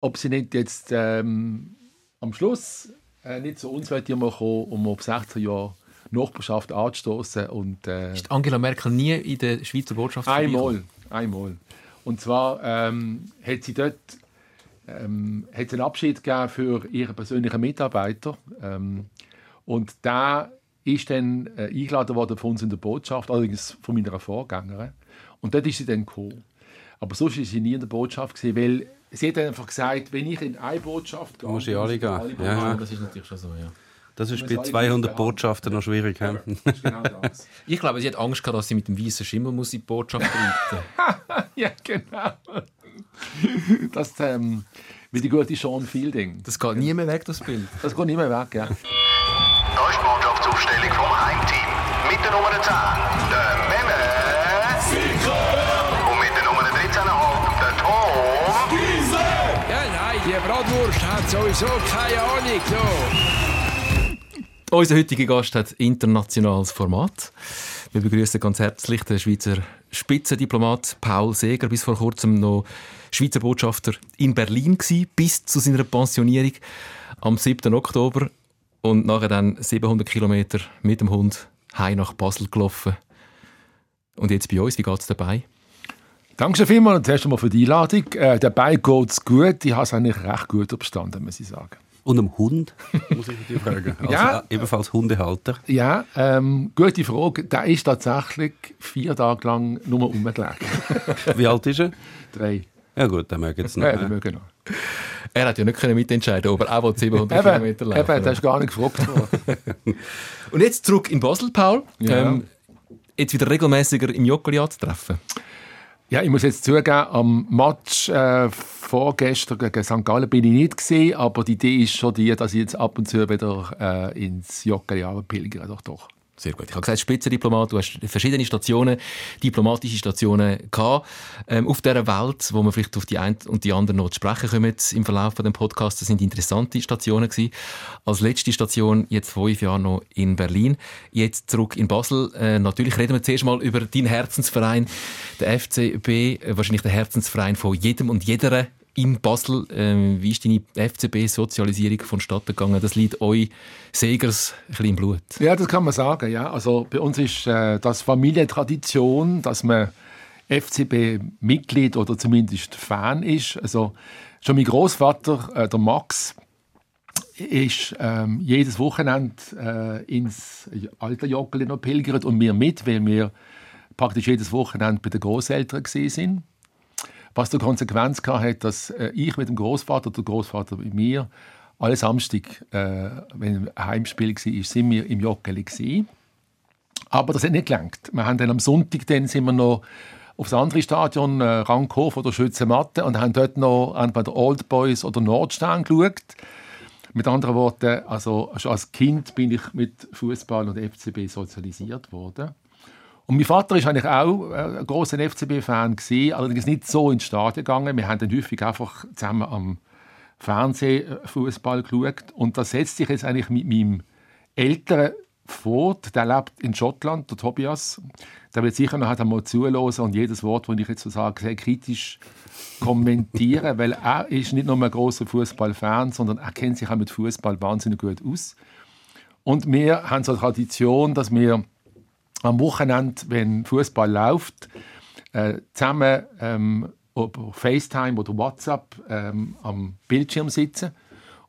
ob sie nicht jetzt ähm, am Schluss äh, nicht zu uns kommen, um auf 16 Jahre Nachbarschaft anzustoßen. Und, äh, ist Angela Merkel nie in der Schweizer Botschaft Einmal, einmal. Und zwar ähm, hat sie dort ähm, hat einen Abschied gegeben für ihren persönlichen Mitarbeiter. Ähm, und da ist dann äh, eingeladen worden von uns in der Botschaft, allerdings von meiner Vorgängerin. Und dort ist sie dann gekommen. Aber sonst war sie nie in der Botschaft, gewesen, weil sie hat einfach gesagt, wenn ich in eine Botschaft gehe... Muss ich alle gehen. Alle ja. Das ist natürlich schon so, ja. Das ist bei 200 Botschaften noch schwierig. Ja, genau ich glaube, sie hat Angst gehabt, dass sie mit dem weißen Schimmel muss in die Botschaft reiten Ja, genau. Das ähm, wie die gute Sean Fielding. Das geht nie mehr weg, das Bild. Das geht nie mehr weg, ja. Da ist die Mannschaftsaufstellung vom Heimteam. Mit der Nummer 10, der Bratwurst hat sowieso keine Ahnung. So. Unser heutiger Gast hat internationales Format. Wir begrüßen ganz herzlich den Schweizer Spitzendiplomat Paul Seger, bis vor kurzem noch Schweizer Botschafter in Berlin gewesen, bis zu seiner Pensionierung am 7. Oktober und nachher dann 700 Kilometer mit dem Hund heim nach Basel gelaufen. Und jetzt bei uns, wie geht es dabei? Danke vielmals zuerst einmal für die Einladung. Äh, dabei geht es gut. Ich habe es eigentlich recht gut überstanden, muss ich sagen. Und am Hund, muss ich dich fragen. Also ja, ebenfalls Hundehalter. Ja, ähm, gute Frage. Der ist tatsächlich vier Tage lang nur rumgelegen. Wie alt ist er? Drei. Ja gut, dann mögen es noch. Ja, dann mögen noch. Er hat ja nicht mitentscheiden ob er auch 700 Kilometer laufen Eben, das ist gar nicht gefragt worden. Und jetzt zurück in Basel, Paul. Ja. Ähm, jetzt wieder regelmäßiger im Joggeli anzutreffen. Ja, ich muss jetzt zugeben, am Match äh, vorgestern gegen St. Gallen bin ich nicht gesehen, aber die Idee ist schon die, dass ich jetzt ab und zu wieder äh, ins Joggeli pilgere. Doch, doch. Sehr gut. Ich habe gesagt, Spitzendiplomat, du hast verschiedene Stationen, diplomatische Stationen gehabt, ähm, auf dieser Welt, wo wir vielleicht auf die eine und die andere noch zu sprechen kommen im Verlauf von dem Podcast. Das sind interessante Stationen gewesen. Als letzte Station jetzt fünf Jahre noch in Berlin, jetzt zurück in Basel. Äh, natürlich reden wir zuerst mal über deinen Herzensverein, der FCB, wahrscheinlich der Herzensverein von jedem und jeder in Basel. Ähm, wie ist deine FCB-Sozialisierung vonstatten gegangen? Das liegt euch Segers ein bisschen im Blut. Ja, das kann man sagen. Ja. Also bei uns ist äh, das Familientradition, dass man FCB-Mitglied oder zumindest Fan ist. Also schon mein Großvater, äh, der Max, ist ähm, jedes Wochenende äh, ins alte Joggeli noch pilgert und wir mit, weil wir praktisch jedes Wochenende bei den Großeltern sind. Was zur Konsequenz hat, dass äh, ich mit dem Großvater, der Großvater mit mir, alle Samstag, äh, wenn ein Heimspiel war, sind wir im Joggeli. Aber das hat nicht gelangt. Wir haben dann am Sonntag dann sind wir noch aufs andere Stadion, äh, Rankhof oder Schützenmatte, und haben dort noch bei der Old Boys oder Nordstern geschaut. Mit anderen Worten, also schon als Kind bin ich mit Fußball und FCB sozialisiert worden. Und mein Vater ist eigentlich auch äh, ein großer FCB-Fan allerdings nicht so ins Stadion gegangen. Wir haben dann häufig einfach zusammen am Fernsehfußball geschaut. Und das setzt sich jetzt eigentlich mit meinem älteren fort. Der lebt in Schottland, der Tobias. Der wird sicher noch einmal zuhören und jedes Wort, das ich jetzt so sage, sehr kritisch kommentieren, weil er ist nicht nur ein großer Fußballfan, sondern er kennt sich auch mit Fußball wahnsinnig gut aus. Und wir haben so eine Tradition, dass wir am Wochenende, wenn Fußball läuft, äh, zusammen ähm, über FaceTime oder WhatsApp ähm, am Bildschirm sitzen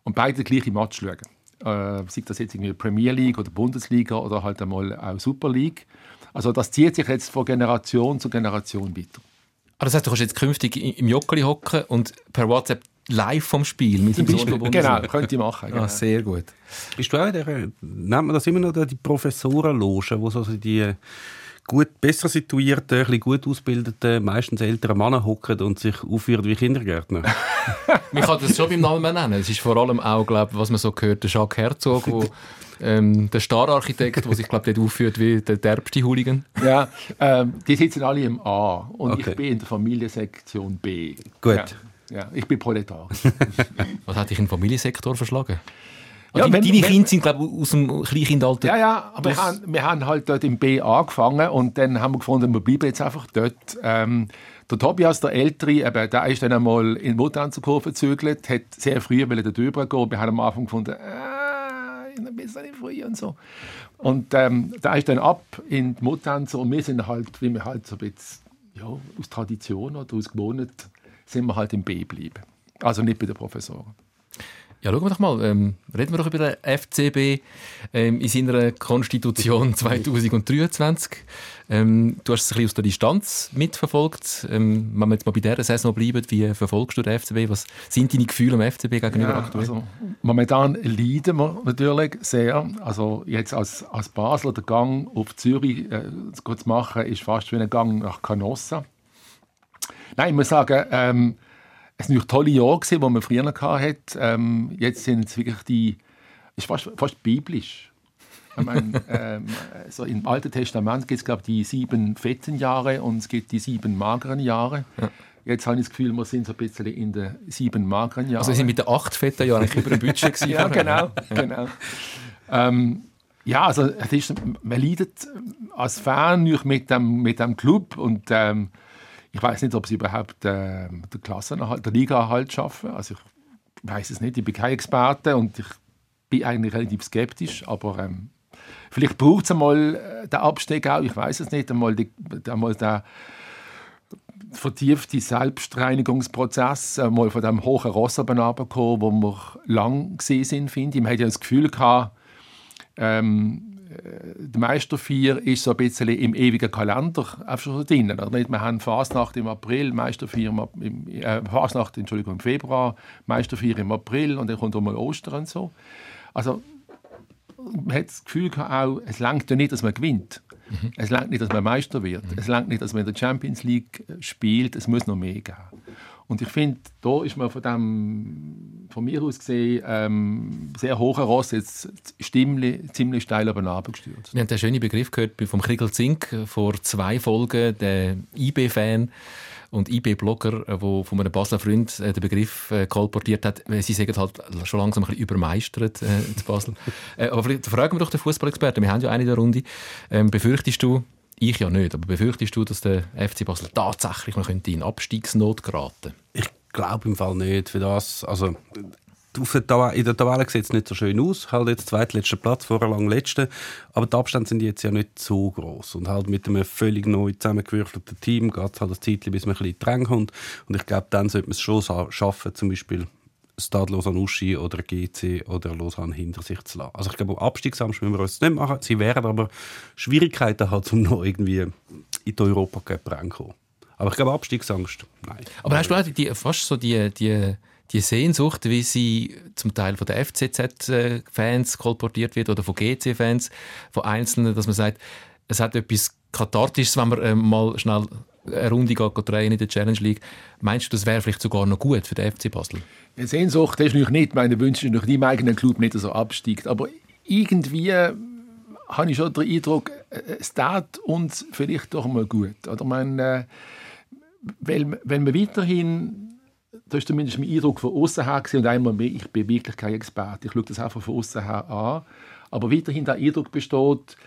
und beide den gleichen Match schauen. Äh, sei das jetzt irgendwie Premier League oder Bundesliga oder halt einmal auch Super League. Also das zieht sich jetzt von Generation zu Generation weiter. Aber das heißt, du kannst jetzt künftig im Jockeli hocken und per WhatsApp live vom Spiel mit dem Sohn Genau, könnte ich machen. Ah, genau. Ah, sehr gut. Bist du auch in der, nennt man das immer noch die Professorenloge, wo so die gut, besser situierten, ein bisschen gut ausgebildeten, meistens älteren Männer hocken und sich aufführen wie Kindergärtner? man kann das schon beim Namen nennen. Es ist vor allem auch, glaube was man so gehört, der Jacques Herzog, wo, ähm, der Star-Architekt, der sich glaube dort aufführt wie der derbste Hooligan. Ja, ähm, die sitzen alle im A und okay. ich bin in der Familiensektion B. Gut. Ja. Ja, ich bin Proletar. Was hat dich in den Familiensektor verschlagen? Ja, wenn, deine Kinder sind, glaube ich, aus dem Kleinkindalter. Ja, ja, aber wir haben, wir haben, halt dort im B angefangen und dann haben wir gefunden, wir bleiben jetzt einfach dort. Ähm, Der Tobias, der Ältere, eben, der ist dann einmal in Mutanzerkurve gezügelt, hat sehr früh dort drüber gehen. Wir haben am Anfang gefunden, äh, ein bisschen früh und so. Und ähm, der ist dann ab in die Mutanzer und wir sind halt, wie wir halt so ein bisschen, ja, aus Tradition oder aus Gewohnheit, sind wir halt im B geblieben. Also nicht bei den Professoren. Ja, schauen wir doch mal. Ähm, reden wir doch über den FCB ähm, in seiner Konstitution 2023. Ähm, du hast es ein bisschen aus der Distanz mitverfolgt. Ähm, wenn wir jetzt mal bei dieser Saison bleiben, wie verfolgst du den FCB? Was sind deine Gefühle am FCB gegenüber Ja, aktuell? also, momentan leiden wir natürlich sehr. Also jetzt als, als Basler der Gang auf Zürich äh, zu machen, ist fast wie ein Gang nach Canossa. Nein, ich muss sagen, ähm, es waren tolle Jahre, die man früher hatte. Ähm, jetzt sind es wirklich die, ist fast, fast biblisch. Ich meine, ähm, so Im Alten Testament gibt es, glaube ich, die sieben fetten Jahre und es gibt die sieben mageren Jahre. Jetzt habe ich das Gefühl, wir sind so ein bisschen in den sieben mageren Jahren. Also, wir sind mit den acht fetten Jahren über dem Budget gewesen Ja, genau. genau. Ähm, ja, also es ist, man leidet als Fan mit dem, mit dem Club und ähm, ich weiß nicht, ob sie überhaupt äh, den Klassenerhalt, der Liga-Erhalt schaffen. Also ich weiß es nicht, ich bin kein Experte und ich bin eigentlich relativ skeptisch, aber ähm, vielleicht braucht es einmal äh, den Abstieg auch, ich weiß es nicht, einmal, die, einmal den vertiefte Selbstreinigungsprozess äh, mal von dem hohen Ross runtergekommen, wo wir lang gesehen sind, finde ich. Man hat ja das Gefühl gehabt, ähm, die Meisterfeier ist so ein bisschen im ewigen Kalender einfach so drin. Oder nicht? Wir haben Fasnacht im April, Meisterfeier im, äh, Fasnacht, Entschuldigung, im Februar, Meisterfeier im April und dann kommt auch mal Ostern und so. Also man hat das Gefühl auch, es langt ja nicht, dass man gewinnt. Es langt nicht, dass man Meister wird. Es langt nicht, dass man in der Champions League äh, spielt. Es muss noch mehr geben. Und ich finde, da ist man von, dem, von mir aus gesehen ähm, sehr hoher Ross jetzt stimmli, ziemlich steil oben runtergestürzt. Wir haben den schönen Begriff gehört vom Krigel Zink vor zwei Folgen, der IB-Fan und IB-Blogger, der von einem Basler Freund äh, den Begriff äh, kolportiert hat. Äh, Sie sagen halt schon langsam ein bisschen übermeistert äh, in Basel. äh, aber vielleicht fragen wir doch den Fußballexperten. Wir haben ja eine in der Runde. Ähm, befürchtest du, ich ja nicht, aber befürchtest du, dass der FC Basel tatsächlich noch in Abstiegsnot geraten Ich glaube im Fall nicht. Für das, also, der in der Tabelle sieht es nicht so schön aus. Halt jetzt zweitletzter Platz, vorher lang letzter. Aber die Abstände sind jetzt ja nicht so groß Und halt mit einem völlig neu zusammengewürfelten Team geht es halt ein Zeitchen, bis man ein bisschen Ränge kommt. Und ich glaube, dann sollte man es schon schaffen, zum Beispiel Stade Lausanne Uschi oder GC oder Lausanne hinter sich zu lassen. Also ich glaube, Abstiegsangst müssen wir uns nicht machen. Sie werden aber Schwierigkeiten haben, um noch irgendwie in die Europa Cup reinzukommen. Aber ich glaube, Abstiegsangst, nein. Aber hast du auch die, fast so die, die, die Sehnsucht, wie sie zum Teil von der FCZ-Fans kolportiert wird oder von GC-Fans, von Einzelnen, dass man sagt, es hat etwas Kathartisches, wenn man äh, mal schnell eine Runde drehen in der Challenge League. Meinst du, das wäre vielleicht sogar noch gut für den FC Basel? Die Sehnsucht ist natürlich nicht, meine Wünsche natürlich im eigenen Club nicht so absteigt. Aber irgendwie habe ich schon den Eindruck, es tat uns vielleicht doch mal gut. Oder man, äh, weil, wenn man weiterhin, das ist zumindest mein Eindruck von außen her und einmal mehr, ich bin wirklich kein Experte, ich schaue das einfach von außen her an, aber weiterhin der Eindruck besteht,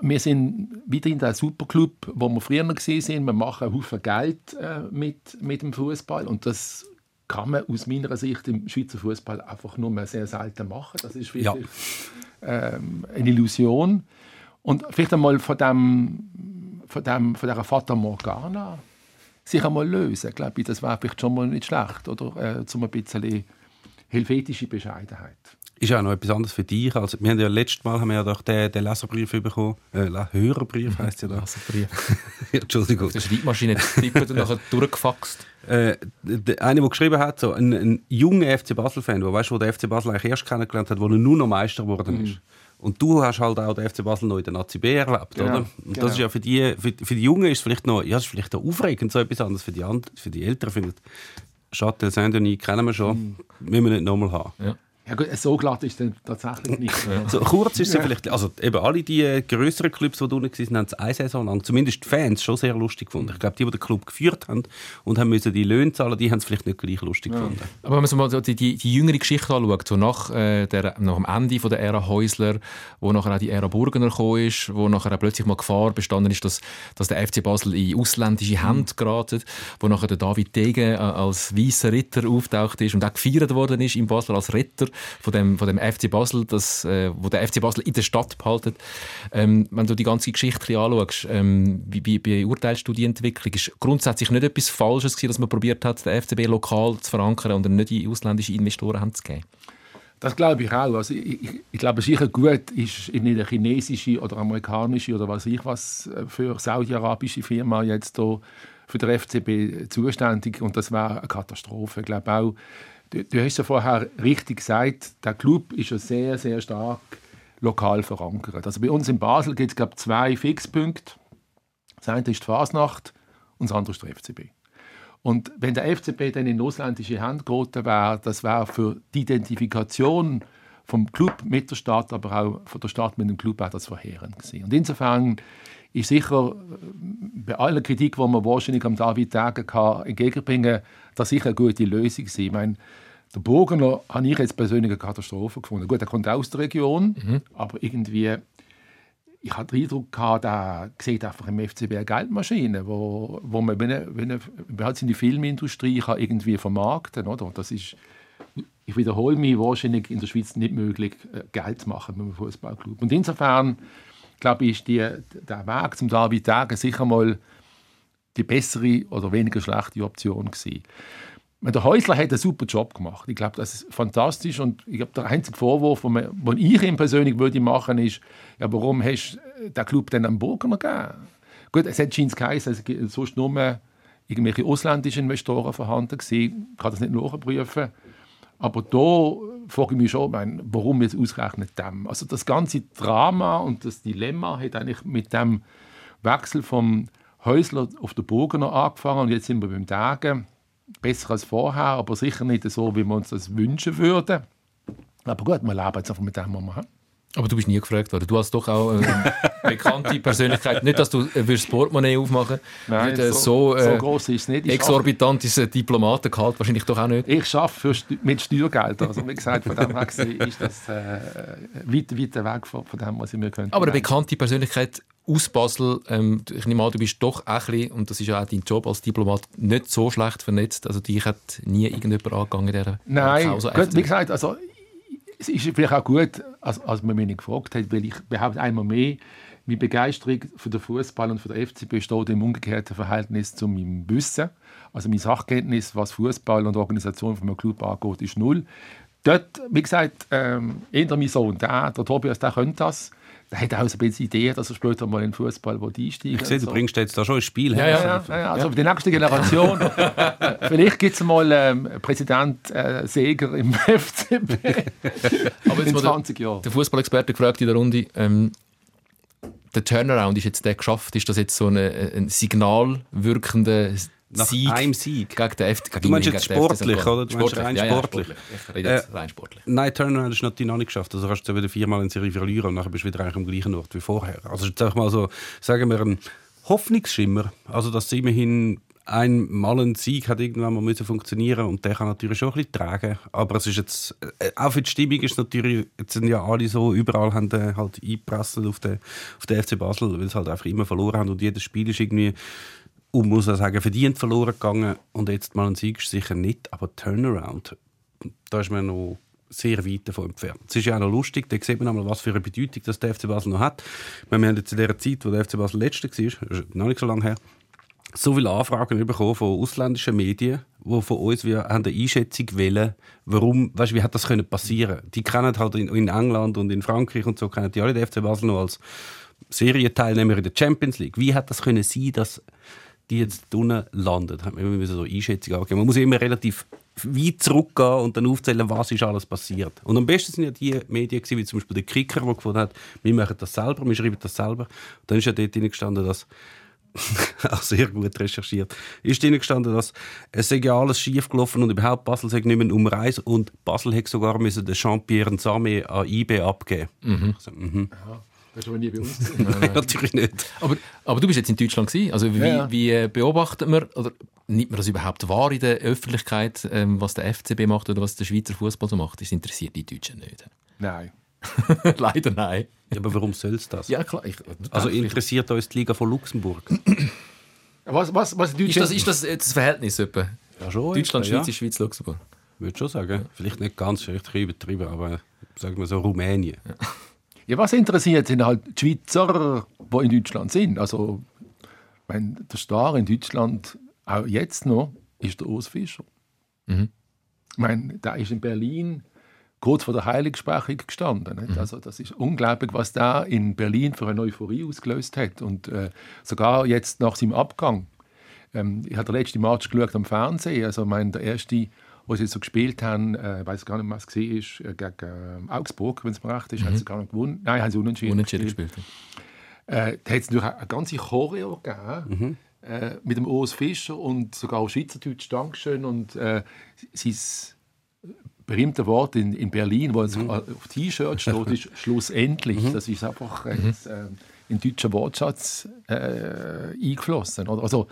wir sind weiterhin der Superclub, wo wir früher gesehen sind. Wir machen Haufen Geld äh, mit, mit dem Fußball und das kann man aus meiner Sicht im Schweizer Fußball einfach nur mehr sehr selten machen. Das ist wirklich ähm, eine Illusion. Und vielleicht einmal von dem, von dem, von dieser Fata Morgana sich einmal lösen, glaube ich, das wäre vielleicht schon mal nicht schlecht, oder? Äh, zum ein bisschen helvetische Bescheidenheit. Ist auch noch etwas anderes für dich. Also, wir haben ja letztes Mal haben wir ja doch den, den Leserbrief bekommen. Äh, Hörerbrief heisst ja da. Entschuldigung. Die Schreibmaschine tippt und nachher durchgefaxt. Äh, der, einer, der geschrieben hat, so, ein, ein junger FC Basel-Fan, der weißt, wo der FC Basel eigentlich erst kennengelernt hat, wo er nur noch Meister geworden ist. Und du hast halt auch den FC Basel noch in der Nazi B erlebt, Genau, oder? Und genau. das ist ja für die, für, für die Jungen ist es vielleicht noch, ja, ist vielleicht auch aufregend, so etwas anderes. Für die, für die Älteren findet Châtel Saint-Denis kennen wir schon, müssen wir nicht nochmal haben. Ja. Ja gut, so glatt ist es tatsächlich nicht. So kurz ist es ja. vielleicht, also eben alle die äh, größeren Clubs, die unten waren, haben es eine Saison lang, zumindest die Fans, schon sehr lustig gefunden. Ich glaube, die, die den Club geführt haben und haben müssen die Löhne zahlen, die haben es vielleicht nicht gleich lustig ja. gefunden. Aber wenn man so mal die, die, die jüngere Geschichte anschaut, so nach, äh, der, nach dem Ende von der Ära Häusler, wo nachher auch die Ära Burgener gekommen ist, wo nachher auch plötzlich mal Gefahr bestanden ist, dass, dass der FC Basel in ausländische Hände geraten, wo nachher der David Degen äh, als weißer Ritter auftaucht ist und auch gefeiert worden ist in Basel als Ritter von dem, von dem FC Basel, das, äh, wo der FC Basel in der Stadt behalten. Ähm, wenn du die ganze Geschichte anschaust, ähm, wie, beurteilst du die Entwicklung? Ist grundsätzlich nicht etwas Falsches gewesen, dass man probiert hat, den FCB lokal zu verankern und nicht in ausländische Investoren zu geben? Das glaube ich auch. Also ich, ich, ich glaube, sicher gut ist in eine chinesische oder amerikanische oder was ich was äh, für saudi-arabische Firma jetzt für den FCB zuständig und das war eine Katastrophe. Ich glaube auch, Du, du hast ja vorher richtig gesagt, der Club ist ja sehr, sehr stark lokal verankert. Also bei uns in Basel gibt es zwei Fixpunkte. Das eine ist die Fasnacht und das andere ist der FCB. Und wenn der FCB dann in ausländische Hände geraten wäre, das wäre für die Identifikation vom Club mit der Stadt, aber auch von der Stadt mit dem Club auch das verheerend gewesen. Und insofern ist sicher bei aller Kritik, die man wahrscheinlich am David entgegenbringen kann, das sicher eine gute Lösung sein. Ich meine, der Burgener habe ich jetzt persönlich eine Katastrophe gefunden. Gut, er kommt aus der Region, mhm. aber irgendwie, ich hatte den Eindruck gehabt, er sieht einfach im FCB eine Geldmaschine, wo, wo man, wenn er, wenn er, man hat in die Filmindustrie kann irgendwie vermarkten, oder? Das ist, ich wiederhole mich, wahrscheinlich in der Schweiz nicht möglich, äh, Geld zu machen mit einem Fußballclub. Und insofern, glaube ich, ist die, der Weg zum David Tage sicher mal die bessere oder weniger schlechte Option gewesen. Der Häusler hat einen super Job gemacht. Ich glaube, das ist fantastisch. Und ich glaube, der einzige Vorwurf, den ich ihm persönlich würde machen ist, ja, warum hast du den Club dann am Burger gegeben? Gut, es hat scheint geheißen, es gibt sonst nur irgendwelche ausländischen Investoren vorhanden. Ich kann das nicht nachprüfen. Aber da frage ich mich schon, meine, warum jetzt ausgerechnet dem? Also das ganze Drama und das Dilemma hat eigentlich mit dem Wechsel vom Häusler auf den Burgener angefangen und jetzt sind wir beim Tagen. Besser als vorher, aber sicher nicht so, wie wir uns das wünschen würden. Aber gut, wir leben jetzt einfach mit dem, was wir haben. Aber du bist nie gefragt worden. Du hast doch auch eine bekannte Persönlichkeit. Nicht, dass du äh, Portemonnaie aufmachen Nein, nicht, äh, so, so, äh, so groß ist es nicht. Ich exorbitantes arbeite, Diplomatengehalt wahrscheinlich doch auch nicht. Ich arbeite mit Steuergeld. Also wie gesagt, von dem her ist das äh, weit, weit weg von, von dem, was ich mir könnte. Aber eine bekannte Persönlichkeit aus Basel, ähm, ich nehme an, du bist doch ein bisschen, und das ist ja auch dein Job als Diplomat, nicht so schlecht vernetzt. Also dich hat nie irgendjemand angegangen dieser Nein, gut, wie gesagt, also es ist vielleicht auch gut, als, als man mich nicht gefragt hat, weil ich behaupte einmal mehr, meine Begeisterung für den Fußball und für den FC besteht im umgekehrten Verhältnis zu meinem Wissen. Also meine Sachkenntnis, was Fußball und Organisation von einem Club angeht, ist null. Dort, wie gesagt, ähm, eher mein Sohn, der, der Tobias, der könnte das er hat auch so ein bisschen Idee, dass er später mal in den Fußball einsteigen Ich sehe, du so. bringst jetzt da schon ein Spiel her. Ja, ja, ja, ja also für die nächste Generation. vielleicht gibt es mal ähm, Präsident äh, Seger im FCB Aber in 20 Jahren. Der Fußballexperte gefragt in der Runde, ähm, der Turnaround ist jetzt der geschafft. Ist das jetzt so eine, ein signal wirkender nach Sieg einem Sieg. Gegen den FC. Du meinst jetzt sportlich, oder? Du sportlich, rein ja, sportlich. Ja, sportlich. Äh, rein sportlich. Nein, Turnaround ist natürlich noch nicht geschafft. Also hast du wieder viermal in Serie verlieren und dann bist du wieder eigentlich am gleichen Ort wie vorher. Also jetzt sag mal so, sagen wir ein Hoffnungsschimmer. Also dass immerhin ein mal ein Sieg hat irgendwann mal müssen funktionieren und der kann natürlich schon ein bisschen tragen. Aber es ist jetzt, äh, auch für die Stimmung ist natürlich, jetzt sind ja alle so, überall haben halt eingepresselt auf den, auf den FC Basel, weil sie halt einfach immer verloren haben und jedes Spiel ist irgendwie und muss auch sagen, verdient verloren gegangen. Und jetzt mal ein Sieg ist sicher nicht, aber Turnaround, da ist man noch sehr weit davon entfernt. Es ist ja auch noch lustig, da sieht man einmal, was für eine Bedeutung das der FC Basel noch hat. Wir haben jetzt in der Zeit, wo der FC Basel letzter war, noch nicht so lange her, so viele Anfragen bekommen von ausländischen Medien, die von uns wir haben eine Einschätzung wollen, warum, weißt, wie hat das können passieren? Die kennen halt in, in, England und in Frankreich und so kennen die alle den FC Basel noch als Serienteilnehmer in der Champions League. Wie hat das können sein, dass die jetzt unten landet. Hat man immer so Einschätzungen angegeben. Man muss immer relativ weit zurückgehen und dann aufzählen, was ist alles passiert. Und am besten sind ja die Medien, wie zum Beispiel der Kicker, der gefunden hat, wir machen das selber, wir schreiben das selber. Und dann ist ja dort gestanden, dass auch sehr gut recherchiert, ist drin gestanden, dass es sei ja alles schief gelaufen und überhaupt Basel sei nicht mehr Nummer eins und Basel hätte sogar müssen den Jean-Pierre Nsame an IB abgeben. Mhm. Also, mhm. Das ist aber nie bei uns. Nein, natürlich nicht. Aber, aber du bist jetzt in Deutschland gewesen. Also wie, Ja, ja. wie äh, beobachtet man oder nimmt man das überhaupt wahr in der Öffentlichkeit, ähm, was der FCB macht oder was der Schweizer Fußball so macht? Das interessiert die Deutschen nicht. Nein. Leider nein. Ja, aber warum soll es das? Ja klar. Ich, Also ich, interessiert uns die Liga von Luxemburg? Was, was, was ist, das, ist das jetzt das Verhältnis etwa? Ja, schon. Deutschland, ja. Schweiz, Schweiz, Luxemburg. Würde schon sagen. Vielleicht nicht ganz richtig übertrieben, aber sagen wir so Rumänien. Ja, was interessiert, sind halt die Schweizer, die in Deutschland sind. Also, ich meine, der Star in Deutschland, auch jetzt noch, ist der Urs Fischer. Mhm. Ich meine, der ist in Berlin kurz vor der Heiligsprechung gestanden. Nicht? Also, das ist unglaublich, was da in Berlin für eine Euphorie ausgelöst hat. Und äh, sogar jetzt nach seinem Abgang. Ähm, ich habe den letzten Match geschaut am Fernsehen. Also, ich meine, der erste, wo sie so gespielt haben, äh, ich weiß gar nicht, was es war, ist, äh, gegen äh, Augsburg, wenn es mir recht ist, haben sie gar nicht gewonnen. Nein, haben sie unentschieden, Unentschieden gespielt. gespielt. Äh, da hat es natürlich eine ganze Choreo gegeben, äh, mit dem Urs Fischer und sogar Schweizerdeutsch Dankeschön und äh, sein berühmte Wort in, in Berlin, wo es auf T-Shirt steht, ist schlussendlich. Das ist einfach jetzt, äh, in den deutschen Wortschatz äh, eingeflossen. Also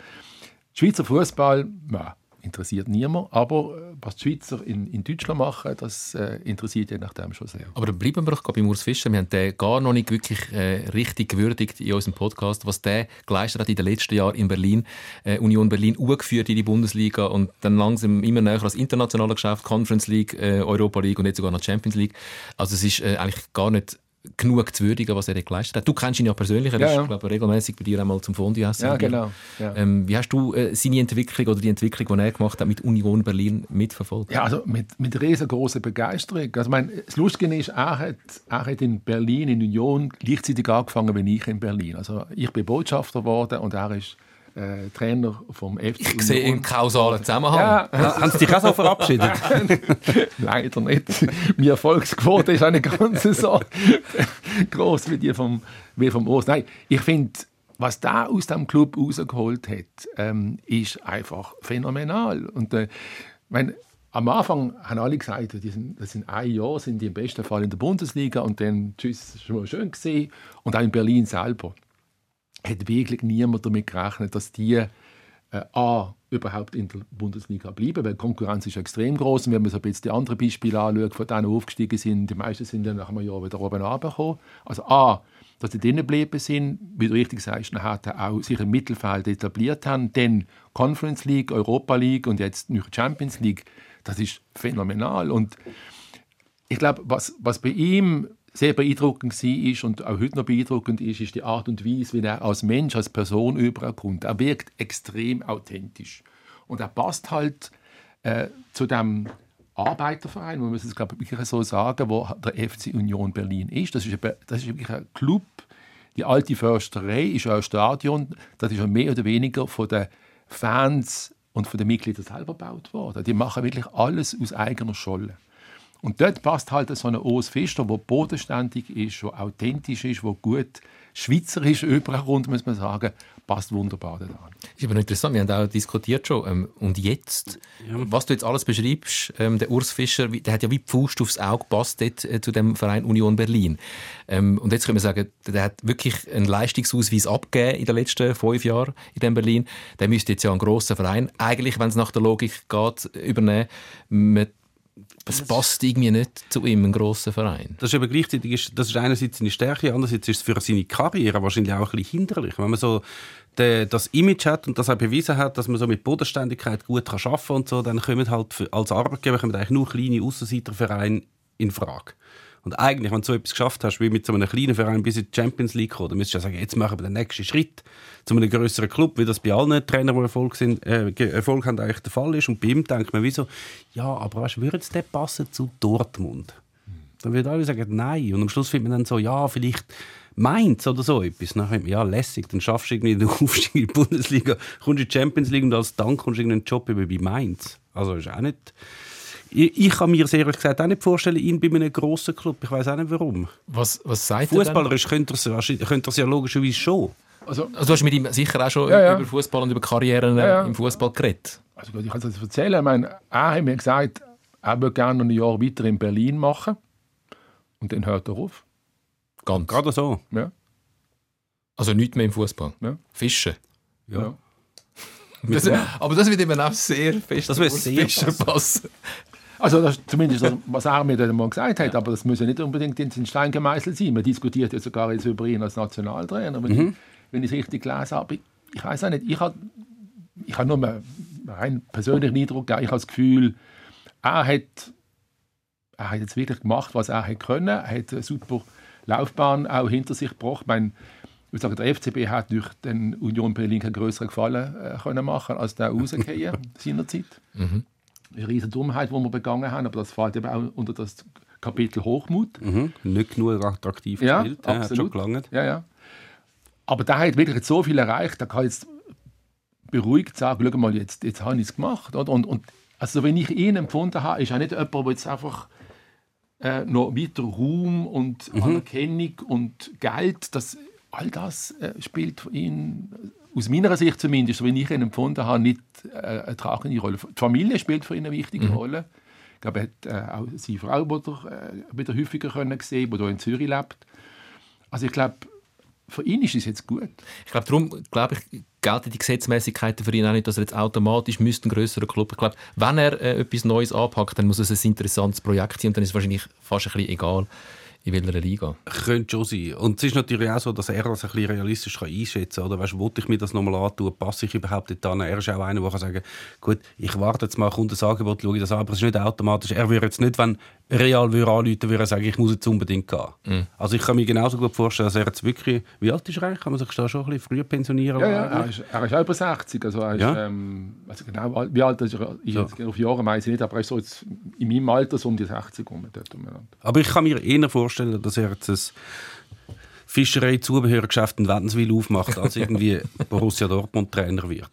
Schweizer Fußball ja, interessiert niemand, aber äh, was die Schweizer in, in Deutschland machen, das äh, interessiert je nachdem schon sehr. Aber dann bleiben wir doch bei Urs Fischer. Wir haben den gar noch nicht wirklich äh, richtig gewürdigt in unserem Podcast, was der geleistet hat in den letzten Jahren in Berlin. Äh, Union Berlin urgeführt in die Bundesliga und dann langsam immer näher als internationale Geschäft, Conference League, äh, Europa League und jetzt sogar noch Champions League. Also es ist äh, eigentlich gar nicht genug zu würdigen, was er geleistet hat. Du kennst ihn ja persönlich, er Ja, ist, ja. glaube ich, regelmäßig bei dir einmal zum essen. Ja, genau. Ja. Ähm, wie hast du äh, seine Entwicklung oder die Entwicklung, die er gemacht hat mit Union Berlin mitverfolgt? Ja, also mit, mit riesengroßer Begeisterung. Also, ich meine, das Lustige ist, er hat, er hat in Berlin, in Union, gleichzeitig angefangen wie ich in Berlin. Also ich bin Botschafter geworden und er ist äh, Trainer vom FC Ich sehe einen kausalen Zusammenhang. Ja, Haben Sie dich auch so verabschiedet? leider nicht. Meine Erfolgsquote ist auch nicht ganz so groß wie die vom, wie vom Urs. Nein, ich finde, was da aus dem Club rausgeholt hat, ähm, ist einfach phänomenal. Und äh, ich meine, am Anfang haben alle gesagt, die sind, das sind ein Jahr, sind die im besten Fall in der Bundesliga und dann tschüss, schon mal schön gesehen. Und auch in Berlin selber hat wirklich niemand damit gerechnet, dass die äh, A, überhaupt in der Bundesliga bleiben, weil die Konkurrenz ist extrem groß. Und wenn man so ein bisschen die anderen Beispiele anschaut, von denen aufgestiegen sind, die meisten sind dann nach einem Jahr wieder oben runtergekommen. Also A, dass sie drinnen geblieben sind, wie du richtig sagst, dann hat er auch sich im Mittelfeld etabliert haben, dann Conference League, Europa League und jetzt noch Champions League, das ist phänomenal. Und ich glaube, was, was bei ihm sehr beeindruckend war und auch heute noch beeindruckend ist, ist die Art und Weise, wie er als Mensch, als Person überkommt. Er wirkt extrem authentisch. Und er passt halt äh, zu dem Arbeiterverein, man muss es glaube ich so sagen, wo der FC Union Berlin ist. Das ist, ein, das ist wirklich ein Club. Die alte Försterei ist ein Stadion, das ist mehr oder weniger von den Fans und von den Mitgliedern selber gebaut worden. Die machen wirklich alles aus eigener Scholle. Und dort passt halt so ein Urs Fischer, der bodenständig ist, der authentisch ist, der gut schweizerisch überkommt, muss man sagen, passt wunderbar da ist aber interessant, wir haben auch diskutiert schon. Ähm, und jetzt, was du jetzt alles beschreibst, ähm, der Urs Fischer, der hat ja wie die Faust aufs Auge gepasst dort, äh, zu dem Verein Union Berlin. Ähm, und jetzt können wir sagen, der hat wirklich einen Leistungsausweis abgegeben in den letzten fünf Jahren in dem Berlin. Der müsste jetzt ja einen grossen Verein, eigentlich, wenn es nach der Logik geht, übernehmen. Man- Es passt irgendwie nicht zu ihm, einen grossen Verein. Das ist aber gleichzeitig ist, das ist einerseits seine Stärke, andererseits ist es für seine Karriere wahrscheinlich auch ein bisschen hinderlich. Wenn man so de, das Image hat und das auch bewiesen hat, dass man so mit Bodenständigkeit gut kann arbeiten kann und so, dann kommen halt für, als Arbeitgeber kommen eigentlich nur kleine Aussenseitervereine in Frage. Und eigentlich, wenn du so etwas geschafft hast, wie mit so einem kleinen Verein bis in die Champions League kommen, dann müsstest du ja sagen, jetzt machen wir den nächsten Schritt zu einem größeren Club, wie das bei allen Trainern, die Erfolg, sind, äh, Erfolg haben, eigentlich der Fall ist. Und bei ihm denkt man wie so, ja, aber weißt, würde jetzt der passen zu Dortmund? Dann würde alle sagen, nein. Und am Schluss findet man dann so, ja, vielleicht Mainz oder so etwas. Dann denkt man, ja, lässig, dann schaffst du irgendwie den Aufstieg in die Bundesliga, kommst in die Champions League und als Dank kommst du irgendeinen Job über bei Mainz. Also ist auch nicht... Ich, ich kann mir sehr ehrlich gesagt auch nicht vorstellen, ihn bei einem grossen Club. Ich weiß auch nicht warum. Was, was sagt er? Fußballerisch könnte er es wahrscheinlich- könnte es ja logischerweise schon. Also, Also du hast mit ihm sicher auch schon Ja, ja. über Fußball und über Karrieren Ja, ja. im Fußball geredet. also gut, ich kann es jetzt erzählen. Ich meine, er hat mir gesagt, er würde gerne noch ein Jahr weiter in Berlin machen. Und dann hört er auf. Ganz. Gerade so. Ja. Also nichts mehr im Fußball. Ja. Fischen. Ja. Das, aber das wird eben auch sehr fest Das wird sehr Fischen passen. Also das zumindest das, was er mir dann mal gesagt hat, aber das muss ja nicht unbedingt in den Stein gemeißelt sein. Man diskutiert ja sogar jetzt über ihn als Nationaltrainer, wenn, ich, wenn ich es richtig gelesen habe. Ich, ich weiß auch nicht, ich habe ich hab nur einen rein persönlichen Eindruck, ich habe das Gefühl, er hat, er hat jetzt wirklich gemacht, was er hätte können. Er hat eine super Laufbahn auch hinter sich gebracht. Ich meine, ich würde sagen, der FCB hat durch den Union Berlin keinen größeren Gefallen äh, können machen als der rausgehen seinerzeit. Eine riesige Dummheit, die wir begangen haben, aber das fällt eben auch unter das Kapitel Hochmut. Mhm. Nicht genug attraktiv Ja, gespielt. Ja, hat schon gelangt. Ja, ja. Aber der hat wirklich so viel erreicht, der kann jetzt beruhigt sagen, schau mal, jetzt, jetzt habe ich es gemacht. Oder? Und, und also wenn ich ihn empfunden habe, ist er nicht jemand, der jetzt einfach äh, noch weiter Ruhm und Anerkennung und Geld, das, all das äh, spielt für ihn, aus meiner Sicht zumindest, so wie ich ihn empfunden habe, nicht äh, eine tragende Rolle. Die Familie spielt für ihn eine wichtige Rolle. Ich glaube, er hat äh, auch seine Frau wieder, äh, wieder häufiger können sehen, die hier in Zürich lebt. Also ich glaube, für ihn ist es jetzt gut. Ich glaube, darum glaube ich, gelten die Gesetzmäßigkeiten für ihn auch nicht, dass er jetzt automatisch müsste ein grösserer Club. Ich glaube, wenn er äh, etwas Neues anpackt, dann muss es ein interessantes Projekt sein und dann ist es wahrscheinlich fast ein bisschen egal, in welcher Liga. Könnte schon sein. Und es ist natürlich auch so, dass er das ein bisschen realistisch kann einschätzen kann. Oder weißt, wollte ich mir das nochmal antun? Passe ich überhaupt nicht an? Er ist auch einer, der kann sagen gut, ich warte jetzt mal, kommt das Angebot, schaue ich das an. Aber es ist nicht automatisch. Er würde jetzt nicht, wenn Real würde anrufen, würde er sagen, ich muss jetzt unbedingt gehen. Also ich kann mir genauso gut vorstellen, dass er jetzt wirklich, wie alt ist er eigentlich? Kann man sich da schon ein bisschen früher pensionieren? Ja, ja, er, ist, er ist auch über 60. Also er ist, Ja. ähm, also genau, wie alt ist er? Ich jetzt auf Jahre weiß ich nicht, aber er ist so jetzt in meinem Alter so um die 60 rum. Dort. Aber ich kann mir eher vorstellen, dass er jetzt ein Fischerei-Zubehörgeschäft in Wädenswil aufmacht, als irgendwie Borussia Dortmund-Trainer wird.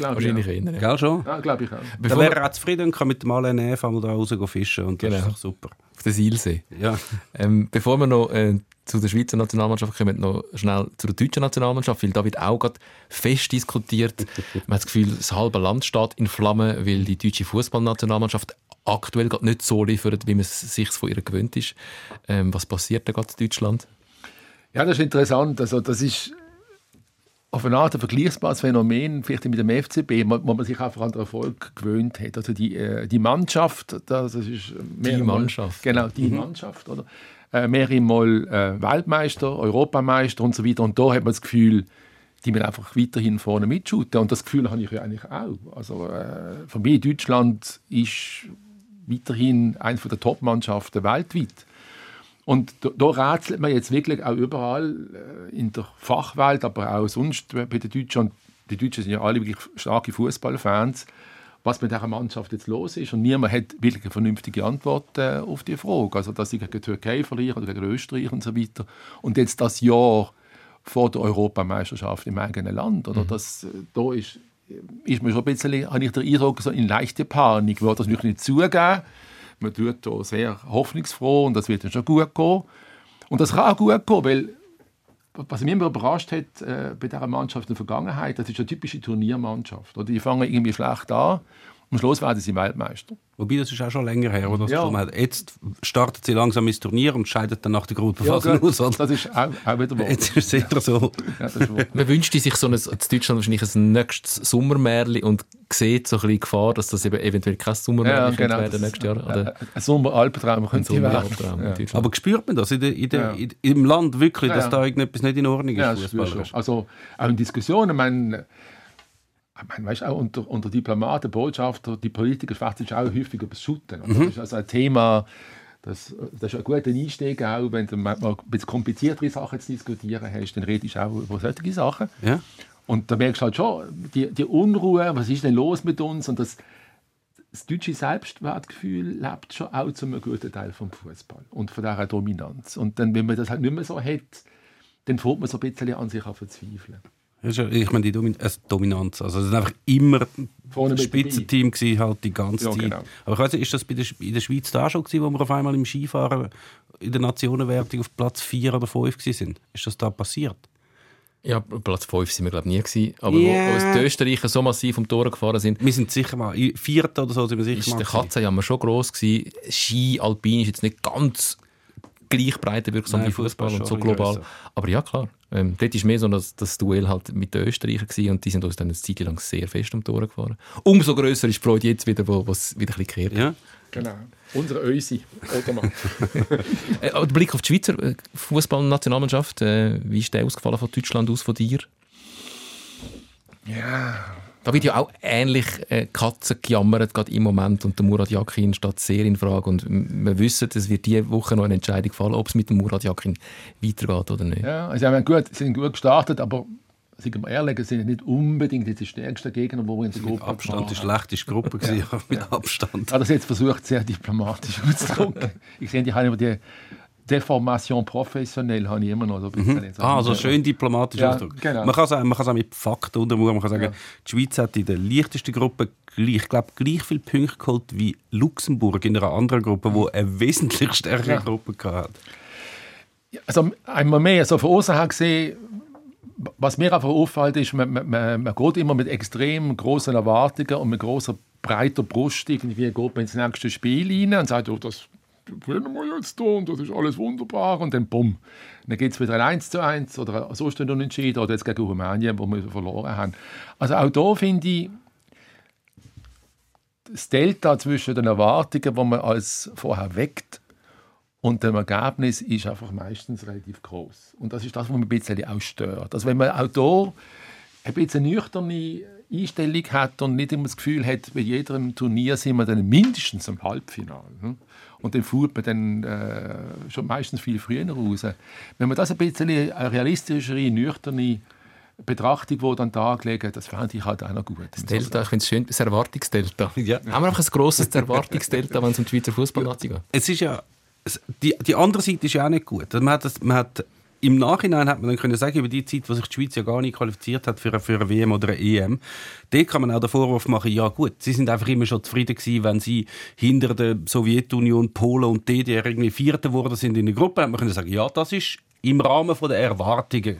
Wahrscheinlich eher. Gell schon? Ja, glaube ich auch. Dann Bevor wäre wir er auch zufrieden und kann mit dem Alain Neff einmal da raus fischen und das Genau. ist doch super. auf den Silsee. Ja. Ähm, bevor wir noch äh, zu der Schweizer Nationalmannschaft kommen, noch schnell zu der deutschen Nationalmannschaft, weil da wird auch gerade fest diskutiert. Man hat das Gefühl, das halbe Land steht in Flammen, weil die deutsche Fußballnationalmannschaft aktuell gerade nicht so liefert, wie man es sich von ihr gewöhnt ist. Ähm, was passiert da gerade in Deutschland? Ja, das ist interessant. Also, das ist auf eine Art ein vergleichbares Phänomen, vielleicht mit dem FCB, wo man sich einfach an den Erfolg gewöhnt hat. Also die, äh, die Mannschaft, das ist mehr Die mal- Mannschaft. Genau, die Mannschaft. Oder? Äh, mehrere Mal äh, Weltmeister, Europameister und so weiter. Und da hat man das Gefühl, die müssen einfach weiterhin vorne mitschuten. Und das Gefühl habe ich ja eigentlich auch. Also äh, für mich, Deutschland ist weiterhin eine der Top-Mannschaften weltweit. Und da, da rätselt man jetzt wirklich auch überall äh, in der Fachwelt, aber auch sonst bei den Deutschen. Und die Deutschen sind ja alle wirklich starke Fußballfans, was mit dieser Mannschaft jetzt los ist. Und niemand hat wirklich eine vernünftige Antwort äh, auf die Frage. Also, dass sie gegen die Türkei verlieren oder gegen Österreich und so weiter. Und jetzt das Jahr vor der Europameisterschaft im eigenen Land. Oder das, äh, da ist, ist mir schon ein bisschen, habe ich den Eindruck, so in leichte Panik. Ich will das nicht zugeben. Man tut da sehr hoffnungsfroh und das wird dann schon gut gehen. Und das kann auch gut gehen, weil was mich immer überrascht hat äh, bei dieser Mannschaft in der Vergangenheit, das ist eine typische Turniermannschaft. Oder? Die fangen irgendwie schlecht an am Schluss werden sie Weltmeister. Wobei, das ist auch schon länger her, wo das Ja. hat. Jetzt startet sie langsam ins Turnier und scheidet dann nach der Ja, Gruppenphase gut, aus. oder? das ist auch, auch wieder wahr. Jetzt ist es eher so. Ja. Man wünschte sich so ein, in Deutschland wahrscheinlich ein nächstes Sommermärli und sieht so ein bisschen die Gefahr, dass das eben eventuell kein Sommermärli Ja, genau. werden nächstes Jahr. Oder Ein Sommeralpentraum ein könnte werden. Sommeraltraum in Ja. Aber spürt man das in der, in der, Ja. in, im Land wirklich, Ja, dass ja. da irgendetwas nicht in Ordnung ist? Ja, das? Also auch in Diskussionen, ich meine, ich meine, weißt, auch unter, unter Diplomaten, Botschafter, die Politiker schwätzen auch häufig über das Shooten. oder? Das ist also ein Thema, das, das ist ein guter Einstieg auch, wenn du mal ein bisschen kompliziertere Sachen zu diskutieren hast, dann redest du auch über solche Sachen. Ja? Und da merkst du halt schon, die, die Unruhe, was ist denn los mit uns? Und das, das deutsche Selbstwertgefühl lebt schon auch zu einem guten Teil vom Fußball und von dieser Dominanz. Und dann, wenn man das halt nicht mehr so hat, dann fängt man so ein bisschen an sich an verzweifeln. Das ist ja- Ich meine, die Domin also Dominanz. Also, es ist einfach immer Vorne das. Spitzenteam gewesen, halt die ganze Ja, Zeit. genau. Aber ich weiß nicht, ist das bei der, Sch- in der Schweiz da schon gewesen, wo wir auf einmal im Skifahren in der Nationenwertung auf Platz 4 oder 5 gewesen sind? Ist das da passiert? Ja, Platz 5 sind wir glaube ich nie gewesen. Aber Ja. wo, als die Österreicher so massiv um die Tore gefahren sind, Wir sind sicher mal, Vierter oder so sind wir sicher ist mal der gewesen. Katzenjammer schon gross gewesen. Ski, Alpin ist jetzt nicht ganz gleich breitenwirksam Nein, wie Fußball und so global. grösser. Aber ja, klar. Ähm, dort ist mehr so das, das Duell halt mit den Österreichern gewesen und die sind uns dann eine Zeit lang sehr fest um die Tore gefahren. Umso grösser ist die Freude jetzt wieder, wo es wieder ein bisschen kehrt. Ja. Genau. Unsere Ösi. Oder mal. Äh, aber der Blick auf die Schweizer äh, Fußballnationalmannschaft, äh, wie ist der ausgefallen von Deutschland aus, von dir? ja. Da wird ja auch ähnlich äh, Katzen gejammert, gerade im Moment. Und der Murat Yakin steht sehr in Frage. Und wir wissen, es wird diese Woche noch eine Entscheidung fallen, ob es mit dem Murat Yakin weitergeht oder nicht. Ja, also, ich meine, gut, sie sind gut gestartet, aber sind wir ehrlich, sie sind nicht unbedingt jetzt die stärksten Gegner, die wir in der Mit Gruppe Abstand die hatten. schlechteste Gruppe gewesen, ja. mit Abstand. Ich habe das jetzt versucht, sehr diplomatisch auszudrücken. ich sehe, ich habe immer die Deformation professionell habe ich immer noch so ein bisschen. Ah, also schön diplomatisch Ja, genau. Man kann es auch, man kann es auch mit Fakten untermauern. Man kann sagen, Ja. die Schweiz hat in der leichtesten Gruppe gleich, ich glaube, gleich viele Punkte geholt wie Luxemburg in einer anderen Gruppe, die eine wesentlich stärkere Ja. Gruppe hatte. also einmal mehr so von außen her gesehen, was mir einfach auffällt, ist, man, man, man man geht immer mit extrem großen Erwartungen und mit großer breiter Brust irgendwie geht man ins nächste Spiel rein und sagt, oh, das gewinnen wir jetzt und das ist alles wunderbar und dann bumm. Dann geht es wieder ein 1 zu 1 oder so ist dann unentschieden oder jetzt gegen Rumänien, wo wir verloren haben. Also auch da finde ich, das Delta zwischen den Erwartungen, die man als vorher weckt, und dem Ergebnis ist einfach meistens relativ groß. Und das ist das, was mich ein bisschen auch stört. Also wenn man auch hier ein bisschen eine nüchterne Einstellung hat und nicht immer das Gefühl hat, bei jedem Turnier sind wir dann mindestens im Halbfinale. Und dann fuhrt man dann äh, schon meistens viel früher raus. Wenn man das ein bisschen eine realistischere, nüchterne Betrachtung, die dann darlegen, das fände ich halt auch noch gut. Das Delta, ich finde es schön, das Erwartungsdelta. Ja. Haben wir einfach ein grosses Erwartungsdelta, wenn es um die Schweizer Fußballnazi geht? Es ist ja, es- die, die andere Seite ist ja auch nicht gut. Man hat, man hat, Im Nachhinein hat man dann können sagen, über die Zeit, wo sich die Schweiz ja gar nicht qualifiziert hat für eine, für eine WM oder eine EM, dort kann man auch den Vorwurf machen, ja gut, sie sind einfach immer schon zufrieden gewesen, wenn sie hinter der Sowjetunion, Polen und DDR irgendwie Vierte wurden sind in der Gruppe, hat man können sagen, ja, das ist im Rahmen der Erwartungen.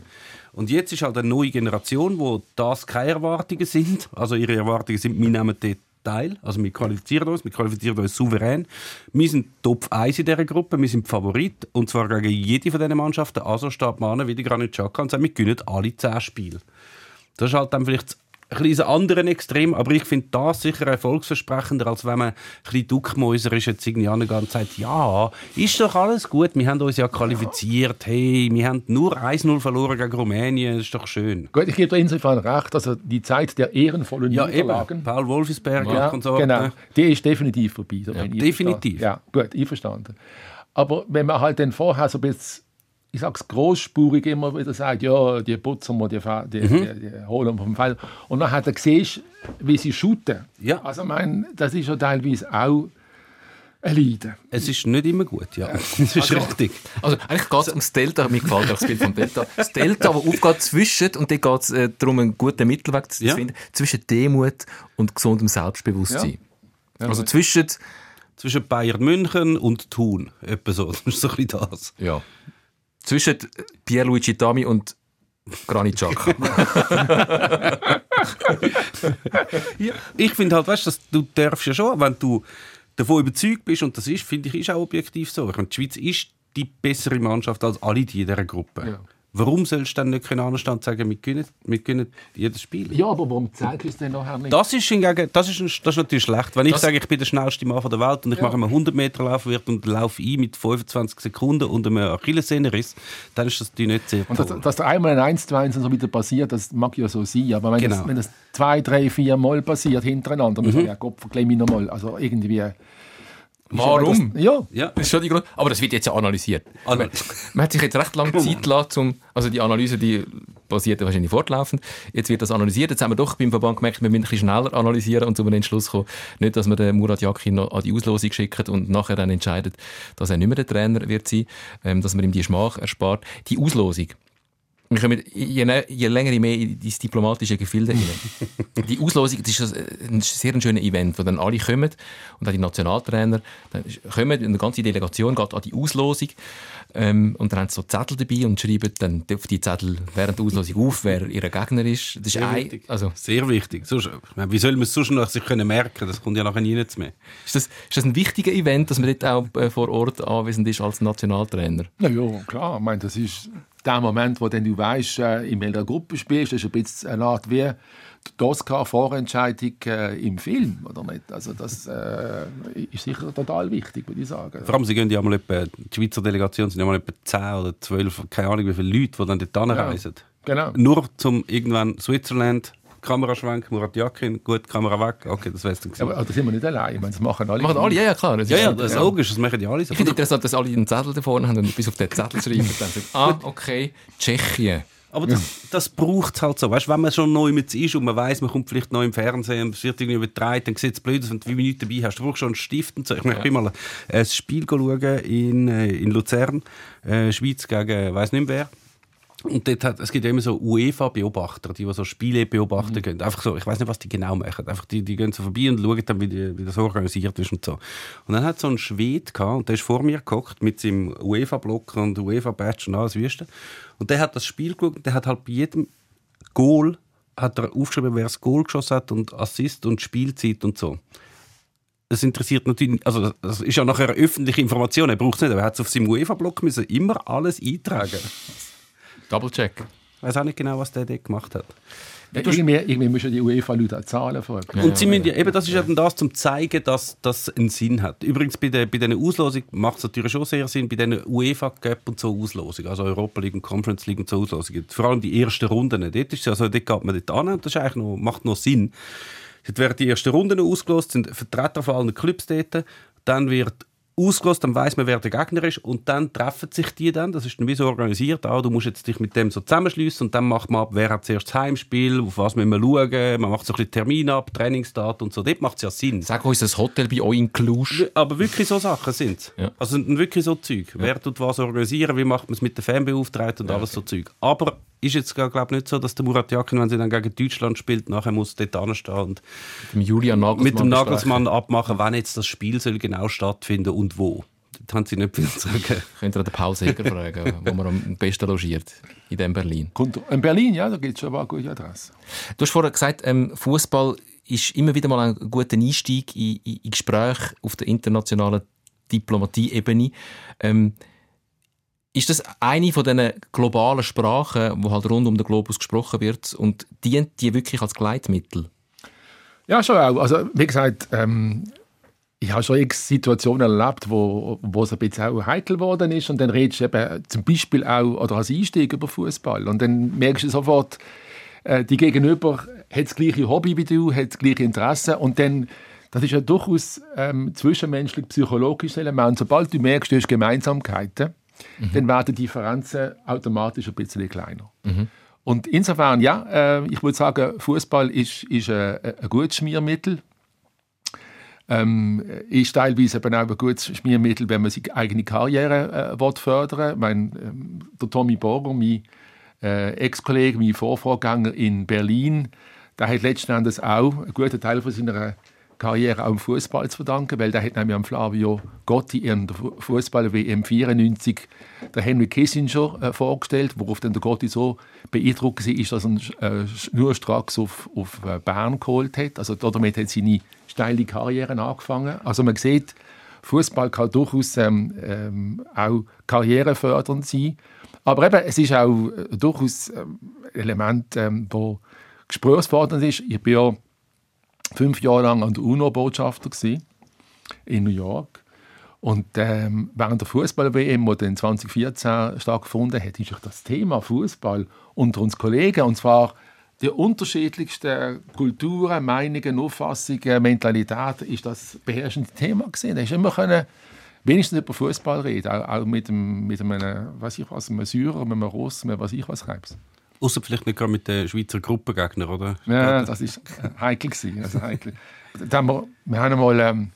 Und jetzt ist halt eine neue Generation, wo das keine Erwartungen sind. Also ihre Erwartungen sind, wir nehmen dort teil. Also wir qualifizieren uns, wir qualifizieren uns souverän. Wir sind Top 1 in dieser Gruppe, wir sind Favorit. Und zwar gegen jede von diesen Mannschaften. Also steht man an, wie der Granit Xhaka und sagt, wir gewinnen alle 10 Spiele. Das ist halt dann vielleicht ein bisschen anderen Extrem, aber ich finde das sicher erfolgsversprechender, als wenn man ein bisschen duckmäuserisch jetzt irgendwie angeht und sagt, ja, ist doch alles gut, wir haben uns ja qualifiziert, hey, wir haben nur 1-0 verloren gegen Rumänien, das ist doch schön. Gut, ich gebe dir insofern recht, also die Zeit der ehrenvollen Ja, Niederlagen, eben. Paul Wolfisberger ja, und so. genau, die ist definitiv vorbei. Bin ich definitiv. Ja, gut, einverstanden. Aber wenn man halt dann vorher so ein bisschen, ich sag's großspurig immer wieder sagt, ja, die putzen wir, die, die, Mhm. die, die holen wir vom Feld. Und dann hat er siehst, wie sie shooten. Ja. Also, ich meine, das ist ja teilweise auch ein Leiden. Es ist nicht immer gut, ja. Das ist richtig. Also eigentlich geht es ums Delta, mir gefällt auch das Bild vom Delta. Das Delta, das aufgeht zwischen, und da geht es äh, darum, einen guten Mittelweg zu Ja. finden, zwischen Demut und gesundem Selbstbewusstsein. Also zwischen, Zwischen Bayern München und Thun. Etwa so. Das ist so ein bisschen das. ja, zwischen Pierluigi Tami und Granit Xhaka. Ich finde halt, weißt, dass du darfst ja schon, wenn du davon überzeugt bist, und das ist, finde ich, ist auch objektiv so. Ich meine, die Schweiz ist die bessere Mannschaft als alle die in dieser Gruppe. Ja. Warum sollst du dann nicht anstehen und sagen, wir gewinnen, wir gewinnen jedes Spiel? Ja, aber warum zeigst du es denn nachher nicht? Das ist, hingegen, das, ist, das ist natürlich schlecht. Wenn ich Das- sage, ich bin der schnellste Mann der Welt und ich Ja. mache einen 100 Meter Lauf und laufe ein mit 25 Sekunden und einem Achillessehnenriss, dann ist das natürlich nicht sehr Und dass, toll. dass da einmal ein 1 zu 1 und so wieder passiert, das mag ja so sein. Aber wenn, Genau. das, wenn das zwei, drei, vier Mal passiert hintereinander, dann mhm. ja Gott, verklemm mich nochmal. Also irgendwie. Warum? Das, ja. ja. Das ist schon die Grund. Aber das wird jetzt ja analysiert. Also- Man, man hat sich jetzt recht lange Zeit gelassen, um, also die Analyse, die basiert wahrscheinlich fortlaufend. Jetzt wird das analysiert. Jetzt haben wir doch beim Verband gemerkt, wir müssen ein bisschen schneller analysieren und zu einem Entschluss kommen. Nicht, dass wir den Murat Yakin noch an die Auslosung schicken und nachher dann entscheidet, dass er nicht mehr der Trainer wird sein, ähm, dass man ihm die Schmach erspart. Die Auslosung. Wir kommen je, je länger, je mehr in dieses diplomatische Gefilde rein. die Auslosung, das ist ein sehr schönes Event, wo dann alle kommen und auch die Nationaltrainer dann kommen, eine ganze Delegation geht an die Auslosung ähm, und dann haben sie so Zettel dabei und schreiben dann auf die Zettel während der Auslosung auf, wer ihr Gegner ist. Das ist Sehr ein, wichtig. also, Sehr wichtig. Sonst, ich meine, wie soll man es sonst noch sich können merken? Das kommt ja nachher nie mehr. ist, das, ist das ein wichtiger Event, dass man dort auch äh, vor Ort anwesend ist als Nationaltrainer? Na ja, klar. Ich meine, das ist der Moment, wo dann du weißt, äh, in welcher Gruppe spielst. Das ist ein bisschen eine Art wie die Oscar-Vorentscheidung äh, im Film, oder nicht? Also das äh, ist sicher total wichtig, würde ich sagen. Vor allem, sie gehen ja mal etwa, die Schweizer Delegation sind ja mal etwa 10 oder 12, keine Ahnung wie viele Leute, die dann dort anreisen. Genau. Nur zum irgendwann Switzerland, Kameraschwenk, Murat Yakin, gut, Kamera weg, okay, das wär's dann gewesen. Aber da sind wir nicht allein. Ich meine, das machen alle. Machen alle, ja, ja klar. Das Ja, ist- ja, das ist logisch, das machen ja alle so. Ich finde interessant, dass alle einen Zettel da vorne haben und bis auf den Zettel schreiben. Dann sagen, ah, okay, Tschechien. Aber das, das braucht es halt so. Weißt, wenn man schon neu mit ist und man weiß, man kommt vielleicht neu im Fernsehen und es wird irgendwie übertragen, dann sieht es blöd aus, wenn du wie Minuten dabei hast. Du brauchst schon einen Stift und so. Ich, ja. ich bin mal ein Spiel schauen in, äh, in Luzern, äh, Schweiz gegen weiß nicht mehr wer. Und dort hat, es gibt ja immer so UEFA-Beobachter, die, die so Spiele beobachten gehen. Einfach so, ich weiß nicht, was die genau machen. Einfach die, die gehen so vorbei und schauen dann, wie, die, wie das organisiert ist und so. Und dann hat so ein Schwede gehabt, und der ist vor mir gehockt mit seinem UEFA-Block und UEFA-Badge und alles Wüste. Und der hat das Spiel geschaut und der hat halt bei jedem Goal hat er aufgeschrieben, wer das Goal geschossen hat und Assist und Spielzeit und so. Das interessiert natürlich, also das ist ja nachher öffentliche Information, er braucht es nicht, aber er hat es auf seinem UEFA-Block müssen immer alles eintragen. Double-check. Ich weiß auch nicht genau, was der dort gemacht hat. Ja, irgendwie, irgendwie müssen die UEFA-Leute auch zahlen folgen. und sie müssen ja, eben, das ist eben das, zum zeigen, dass das einen Sinn hat. Übrigens, bei, der, bei diesen Auslosungen macht es natürlich schon sehr Sinn, bei diesen UEFA Cup und so Auslosungen, also Europa League und Conference League und so Auslosungen, vor allem die ersten Runden, dort, ist, also, dort geht man dort an und das ist eigentlich noch, macht noch Sinn. Dort werden die ersten Runden ausgelost, sind Vertreter von allen Clubs dort, dann wird ausgelost, dann weiß man, wer der Gegner ist und dann treffen sich die dann, das ist dann wie so organisiert, ah, du musst jetzt dich mit dem so zusammenschliessen und dann macht man ab, wer hat zuerst das Heimspiel, auf was müssen wir schauen, man macht so ein bisschen Termin ab, Trainingsdaten und so, dort macht es ja Sinn. Sag uns das Hotel bei euch in Cluj. Aber wirklich so Sachen sind Ja. Also sind wirklich so Zeug. Wer tut was organisieren, wie macht man es mit den Fanbeauftragten und alles so Zeug. Aber ist jetzt, glaube ich, nicht so, dass der Murat Yakin, wenn sie dann gegen Deutschland spielt, nachher muss dort anstehen und Mit Julian Nagelsmann. mit dem. Nagelsmann abmachen, wann jetzt das Spiel soll genau stattfinden und wo. Das haben sie nicht viel zu sagen. Könnt ihr den Paul Seger fragen, wo man am besten logiert in dem Berlin. In Berlin, ja, da gibt es schon mal eine gute Adresse. Du hast vorher gesagt, ähm, Fußball ist immer wieder mal ein guter Einstieg in, in, in Gespräche auf der internationalen Diplomatie-Ebene. Ähm, ist das eine von diesen globalen Sprachen, wo halt rund um den Globus gesprochen wird und dient die wirklich als Gleitmittel? Ja, schon auch. Also, wie gesagt, ähm, ich habe schon Situationen erlebt, wo, wo es ein bisschen auch heikel geworden ist. Und dann redest du eben zum Beispiel auch oder als Einstieg über Fußball. Und dann merkst du sofort, äh, die Gegenüber hat das gleiche Hobby wie du, hat das gleiche Interesse. Und dann, das ist ja durchaus ähm, zwischenmenschlich psychologisches Element. Sobald du merkst, du hast Gemeinsamkeiten, dann werden die Differenzen automatisch ein bisschen kleiner. Und insofern, ja, äh, ich würde sagen, Fußball ist, ist äh, ein gutes Schmiermittel. Ähm, ist teilweise eben auch ein gutes Schmiermittel, wenn man seine eigene Karriere äh, fördern will. Ich meine, ähm, der Tommy Borger, mein äh, Ex-Kollege, mein Vorvorgänger in Berlin, der hat letzten Endes auch einen guten Teil von seiner Karriere auch im Fußball zu verdanken, weil der hat nämlich am Flavio Gotti in der Fu- Fußball-WM 94 der Henry Kissinger äh, vorgestellt, worauf dann der Gotti so beeindruckt war, dass er äh, schnurstracks auf, auf äh, Bern geholt hat. Also damit hat seine steile Karriere angefangen. Also man sieht, Fußball kann durchaus ähm, ähm, auch karrierefördernd sein. Aber eben, es ist auch äh, durchaus ähm, ein Element, ähm, wo gesprächsfordernd ist. Ich bin ja fünf Jahre lang an der UNO-Botschafter in New York. Und ähm, während der Fußball-WM, die dann 2014 stattgefunden hat, ist das Thema Fußball unter uns Kollegen, und zwar die unterschiedlichsten Kulturen, Meinungen, Auffassungen, Mentalitäten, ist das beherrschende Thema gewesen. Da ist immer können wenigstens über Fußball reden, auch, mit, dem, mit einem, was ich was, einem Syrer, mit einem Russen, mit was ich was Krebs. Außer vielleicht nicht gerade mit den Schweizer Gruppengegnern, oder? Ja, das ist heikel gewesen, also heikel. Da haben wir, wir haben einmal ähm,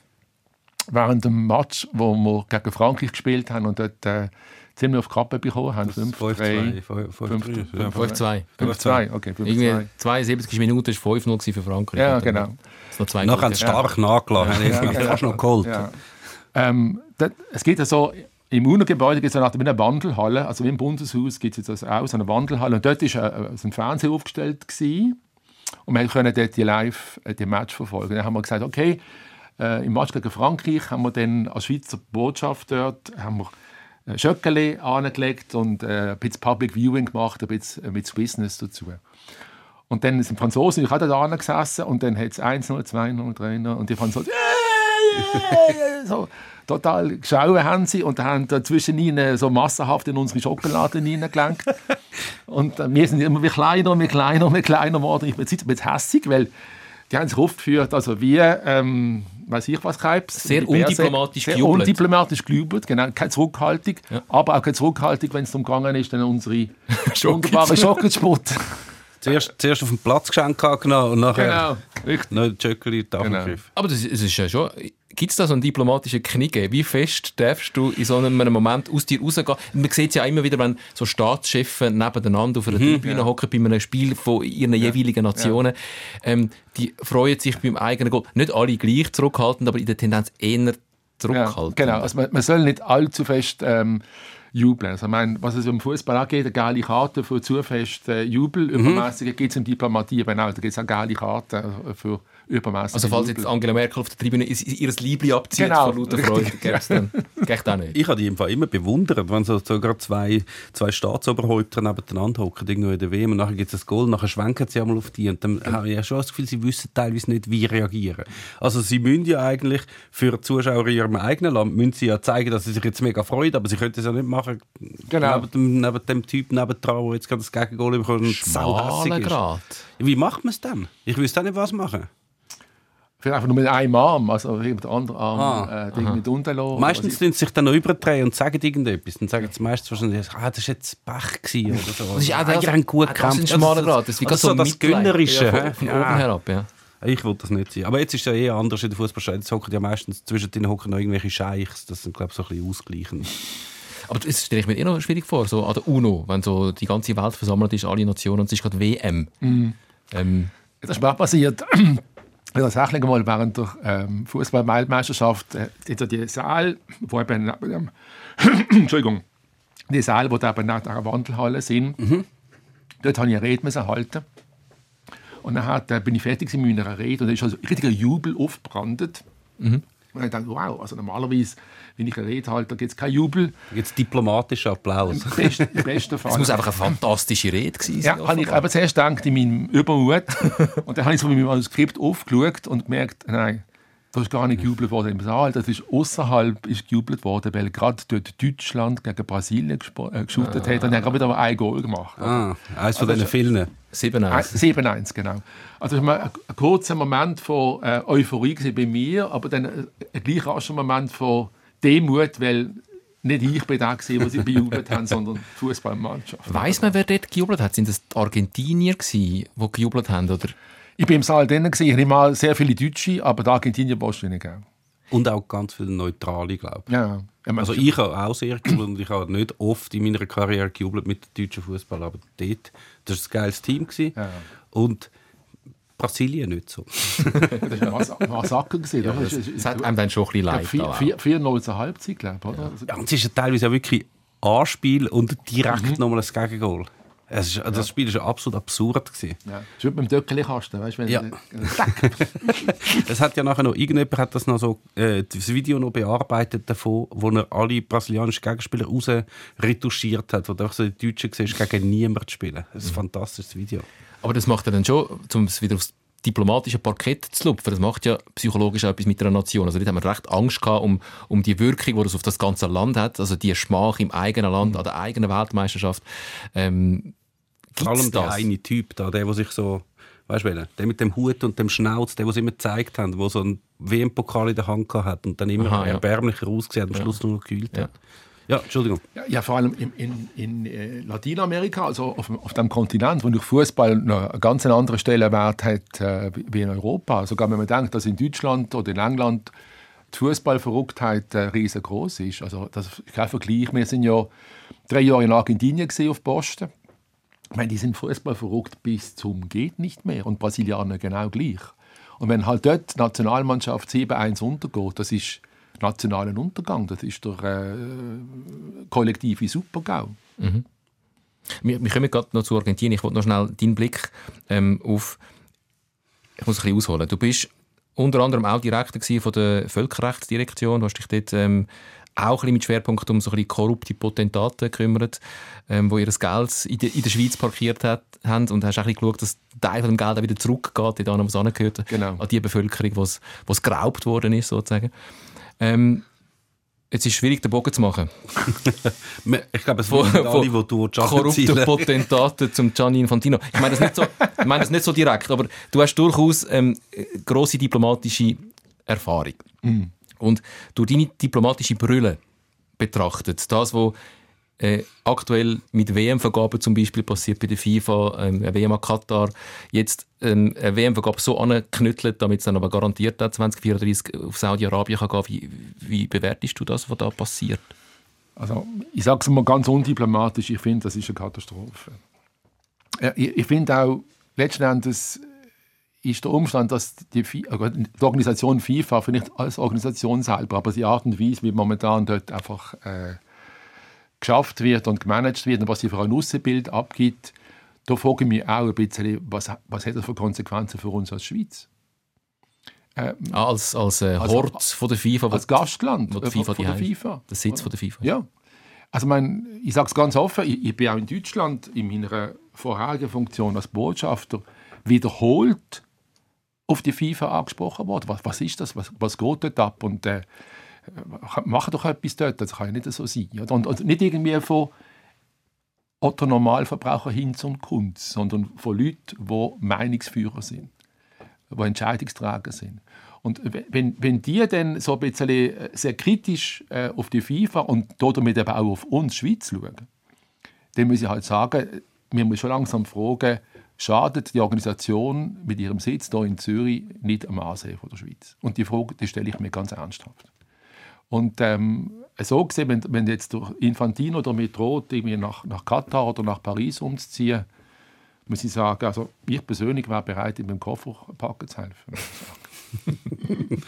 während dem Match, wo wir gegen Frankreich gespielt haben und dort äh, ziemlich auf die Kappe bekommen haben. 5-3. 5-2. 5-2, okay. 5-2. Irgendwie 72 Minuten war 5-0 für Frankreich. Ja, dann genau. Nachher haben sie stark nachgelassen. Ja, ja, fast noch geholt. Ja. Ähm, das, es gibt ja so, im UNO-Gebäude gibt es eine, eine Wandelhalle, also im Bundeshaus gibt es jetzt das auch, so eine Wandelhalle. Und dort war äh, so ein Fernseher aufgestellt gewesen, und wir können dort die live äh, die Match verfolgen. Dann haben wir gesagt, okay, äh, im Match gegen Frankreich haben wir dann als Schweizer Botschaft dort haben wir äh, Schöckeli angelegt und äh, ein bisschen Public Viewing gemacht, ein bisschen äh, mit Business dazu. Und dann sind Franzosen auch da gesessen und dann hat es 1-0, 2-0, 3-0 und die Franzosen so total geschaut haben sie und haben dazwischen ihnen so massenhaft in unsere Schokolade hineingelenkt. und äh, wir sind immer wie kleiner und wie kleiner und wie kleiner geworden. Ich bin jetzt ein bisschen hässig, weil die haben sich aufgeführt, also wie, ähm, weiß ich was, Krebs. Sehr undiplomatisch sehr gejubelt. undiplomatisch gejubelt, genau, keine Zurückhaltung, aber auch keine Zurückhaltung, wenn es darum gegangen ist, dann unsere wunderbare Schokosport. Zuerst, zuerst auf dem Platz geschenkt genommen und nachher genau, noch Jöckeli in die Tafel Genau. Aber das, es ist ja schon. Gibt es da so einen diplomatischen Knigge? Wie fest darfst du in so einem Moment aus dir rausgehen? Man sieht es ja immer wieder, wenn so Staatschefs nebeneinander auf einer Tribüne hocken bei einem Spiel von ihren jeweiligen Nationen. Ähm, die freuen sich beim eigenen Goal. Nicht alle gleich zurückhaltend, aber in der Tendenz eher Ja, zurückhaltend. genau, also man, man soll nicht allzu fest ähm, jubeln. Also, ich meine, was es im Fußball angeht, eine geile Karte für zu fest äh, Jubel, übermäßige gibt es in Diplomatie eben auch. Da gibt es auch geile Karten äh, für übermäßige Also falls jetzt Angela Merkel auf der Tribüne ihr Liebling abzieht Genau, vor lauter Freude, gäbe es dann auch nicht. Ich habe die im Fall immer bewundert, wenn so, so gerade zwei, zwei Staatsoberhäupter nebeneinander hocken, irgendwo in der WM, und nachher gibt es ein Goal, nachher schwenken sie einmal auf die und dann habe ich ja schon das Gefühl, sie wissen teilweise nicht, wie reagieren. Also sie müssen ja eigentlich für Zuschauer in ihrem eigenen Land, müssen sie ja zeigen, dass sie sich jetzt mega freuen, aber sie könnten es ja nicht machen Genau. neben, dem, neben dem Typ nebendran, der jetzt gerade das Gegengol bekommt und. Grad. Wie macht man es dann? Ich wüsste auch nicht, was machen. Vielleicht einfach nur mit einem Arm, also mit dem anderen Arm Ah, äh, mit unten lassen. Meistens tun sie sich dann noch überdrehen und sagen irgendetwas. Dann sagen sie meistens wahrscheinlich, ah, das war jetzt Pech gewesen oder so. Das ist auch ah, das, ihr habt gut auch das ist ein schmaler. Das ist also so das. Gönnerische. Ja, von, von Ja. oben herab, ja. Ich will das nicht sein. Aber jetzt ist es ja eher anders in der Fußballstelle. Jetzt hocken ja meistens zwischen den hocken noch irgendwelche Scheichs. Das sind, glaube ich, so ein bisschen ausgleichend. Aber das stelle ich mir eh noch schwierig vor, so an der UNO, wenn so die ganze Welt versammelt ist, alle Nationen, und es ist gerade WM. Ähm, Das ist mir auch passiert. Tatsächlich mal während der ähm, Fußball-Weltmeisterschaft äh, die Saal, wo eben neben dem- Entschuldigung, die Saal, wo da eben nach der Wandelhalle sind, dort habe ich eine Rede müssen halten. Und dann hat, äh, bin ich fertig mit meiner Rede und da ist also ein richtiger Jubel aufgebrannt. Und ich dachte, wow, also normalerweise, wenn ich eine Rede halte, gibt es keinen Jubel. Jetzt diplomatischer Applaus. Im besten, im besten Fall. es muss einfach eine fantastische Rede gewesen Ja, sein. habe ich aber zuerst gedacht, in meinem Übermut. und dann habe ich so mit meinem Manuskript aufgeschaut und gemerkt, nein, da ist gar nicht gejubelt worden im Saal. Das ist außerhalb ist gejubelt worden, weil gerade dort Deutschland gegen Brasilien äh, geshootet hat und dann gerade wieder ein Goal gemacht. Ah, eins von diesen vielen. 7 Ein- 7-1, genau. Also es war ein, ein kurzer Moment von äh, Euphorie bei mir, aber dann äh, ein gleich rascher Moment von Demut, weil nicht ich bin der gewesen, der sie bejubelt haben, sondern die Fußballmannschaft. Weiss man, wer dort gejubelt hat? Sind das die Argentinier gewesen, die gejubelt haben? Oder? Ich bin im Saal drinnen, gewesen. ich nehme mal sehr viele Deutsche, aber die Argentinier wahrscheinlich auch. Und auch ganz viele Neutrale, glaube ich. Ja, ja. Also ich habe auch sehr gejubelt und ich habe nicht oft in meiner Karriere gejubelt mit dem deutschen Fußball, aber dort, das war ein geiles Team. Gewesen. Ja. Und Brasilien nicht so. das war Mas Massaker. gewesen, oder? Das, das hat einem dann schon ein bisschen leid. Ich glaube, aber auch. 4-0 zur Halbzeit, glaube ich. Oder? Also, Ja, und es ist ja teilweise auch wirklich Anspiel und direkt Mhm. nochmal ein Gegengol. Es ist, das Spiel war absolut absurd. Gewesen. ja. Das ist wie beim Döckeli-Kasten, weißt du? wenn- Ja. Es hat ja nachher noch, irgendjemand hat das noch so, äh, das Video noch bearbeitet davon, wo er alle brasilianischen Gegenspieler raus retuschiert hat, wo du auch so die Deutschen siehst, gegen niemanden spielen. Das ist ein fantastisches Video. Aber das macht ja dann schon, um es wieder aufs diplomatische Parkett zu lupfen, das macht ja psychologisch auch etwas mit einer Nation. Also dort haben wir recht Angst gehabt um, um die Wirkung, die das auf das ganze Land hat, also die Schmach im eigenen Land, an der eigenen Weltmeisterschaft. Ähm, Vor allem der das? eine Typ da, der, der sich so, weißt du, der mit dem Hut und dem Schnauz, der, was immer gezeigt haben, der so einen WM-Pokal in der Hand hat und dann immer Aha, ja. erbärmlicher ausgesehen hat am Schluss nur noch gekühlt Ja. hat. Ja, Entschuldigung. Ja, ja, vor allem in, in, in äh, Lateinamerika, also auf, auf dem Kontinent, wo durch Fußball einen ganz anderen Stellenwert hat äh, wie in Europa. Sogar wenn man denkt, dass in Deutschland oder in England die Fußballverrücktheit äh, riesengroß ist. Also das ist kein Vergleich. Wir sind ja drei Jahre in Argentinien auf Posten. Ich meine, die sind Fußball verrückt bis zum geht nicht mehr und Brasilianer genau gleich. Und wenn halt dort die Nationalmannschaft 7-1 untergeht, das ist nationalen Untergang, das ist der äh, kollektive Supergau. Mhm. Wir, wir kommen gerade noch zu Argentinien. Ich wollte noch schnell deinen Blick ähm, auf. Ich muss ein bisschen ausholen. Du bist unter anderem auch Direktor von der Völkerrechtsdirektion. Du hast dich dort ähm, auch ein bisschen mit Schwerpunkt um so ein bisschen korrupte Potentate gekümmert, ähm, wo ihr Geld in, de, in der Schweiz parkiert hat, haben und hast auch ein bisschen geschaut, dass Teil von dem Geld auch wieder zurückgeht, dort, wo es angehört, Genau. an die Bevölkerung, was was geraubt worden ist, sozusagen. Ähm, jetzt ist es schwierig, den Bogen zu machen. Ich glaube, es wollen alle, die du korrupte zum Gianni Infantino. Ich meine das nicht so, ich meine das nicht so direkt, aber du hast durchaus ähm, große diplomatische Erfahrung. Und durch deine diplomatische Brille betrachtet, das, was äh, aktuell mit WM-Vergaben zum Beispiel passiert bei der FIFA, ähm, eine WM an Katar, jetzt ähm, eine WM-Vergabe so angeknüttelt, damit es dann aber garantiert auch 2034 auf Saudi-Arabien kann gehen. Wie, wie bewertest du das, was da passiert? Also, ich sage es mal ganz undiplomatisch, ich finde, das ist eine Katastrophe. Ich, ich finde auch, letzten Endes ist der Umstand, dass die, äh, die Organisation FIFA, vielleicht als Organisation selber, aber die Art und Weise, wie momentan dort einfach äh, geschafft wird und gemanagt wird und was sie für ein Aussenbild abgibt, da frage ich mich auch ein bisschen, was, was hat das für Konsequenzen für uns als Schweiz? Ah, als als äh, Also, Hort von der FIFA, Als Gastland wo die äh, FIFA von die der FIFA. der Sitz von der FIFA. Ja. Also mein, ich sage es ganz offen, ich, ich bin auch in Deutschland in meiner vorherigen Funktion als Botschafter wiederholt auf die FIFA angesprochen worden. Was, was ist das? Was, was geht dort ab? Und äh, mach doch etwas dort, das kann ja nicht so sein. Oder? Und, und nicht irgendwie von Otto Normalverbraucher Hinz und Kunz, sondern von Leuten, die Meinungsführer sind, die Entscheidungsträger sind. Und wenn, wenn die dann so ein bisschen äh, sehr kritisch äh, auf die FIFA und damit eben auch auf uns Schweiz schauen, dann muss ich halt sagen, wir müssen schon langsam fragen, schadet die Organisation mit ihrem Sitz hier in Zürich nicht am Ansehen der Schweiz? Und die Frage die stelle ich mir ganz ernsthaft. Und ähm, so gesehen, wenn, wenn jetzt Infantino damit droht, irgendwie nach, nach Katar oder nach Paris umzuziehen, muss ich sagen, also ich persönlich wäre bereit, ihm beim Koffer packen zu helfen.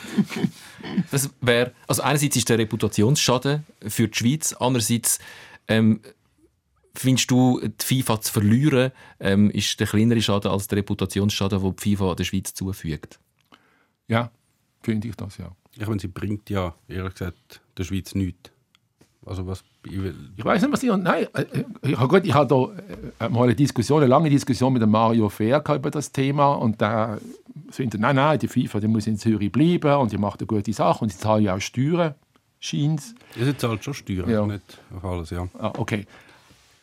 Das wäre, also einerseits ist der Reputationsschaden für die Schweiz, andererseits ähm, findest du, die FIFA zu verlieren, ähm, ist der kleinere Schaden als der Reputationsschaden, den die FIFA der Schweiz zufügt. Ja, finde ich das, ja. Ich meine, sie bringt ja, ehrlich gesagt, der Schweiz nichts. Also was... Ich Ich weiß nicht, was ich. Nein, äh, ich, gut, ich hatte da äh, mal eine Diskussion, eine lange Diskussion mit dem Mario Fair über das Thema und der findet, nein, nein, die FIFA die muss in Zürich bleiben und die macht eine gute Sache und sie zahlen ja auch Steuern, scheint ja, sie zahlt schon Steuern, Ja. nicht auf alles, ja. Ah, okay.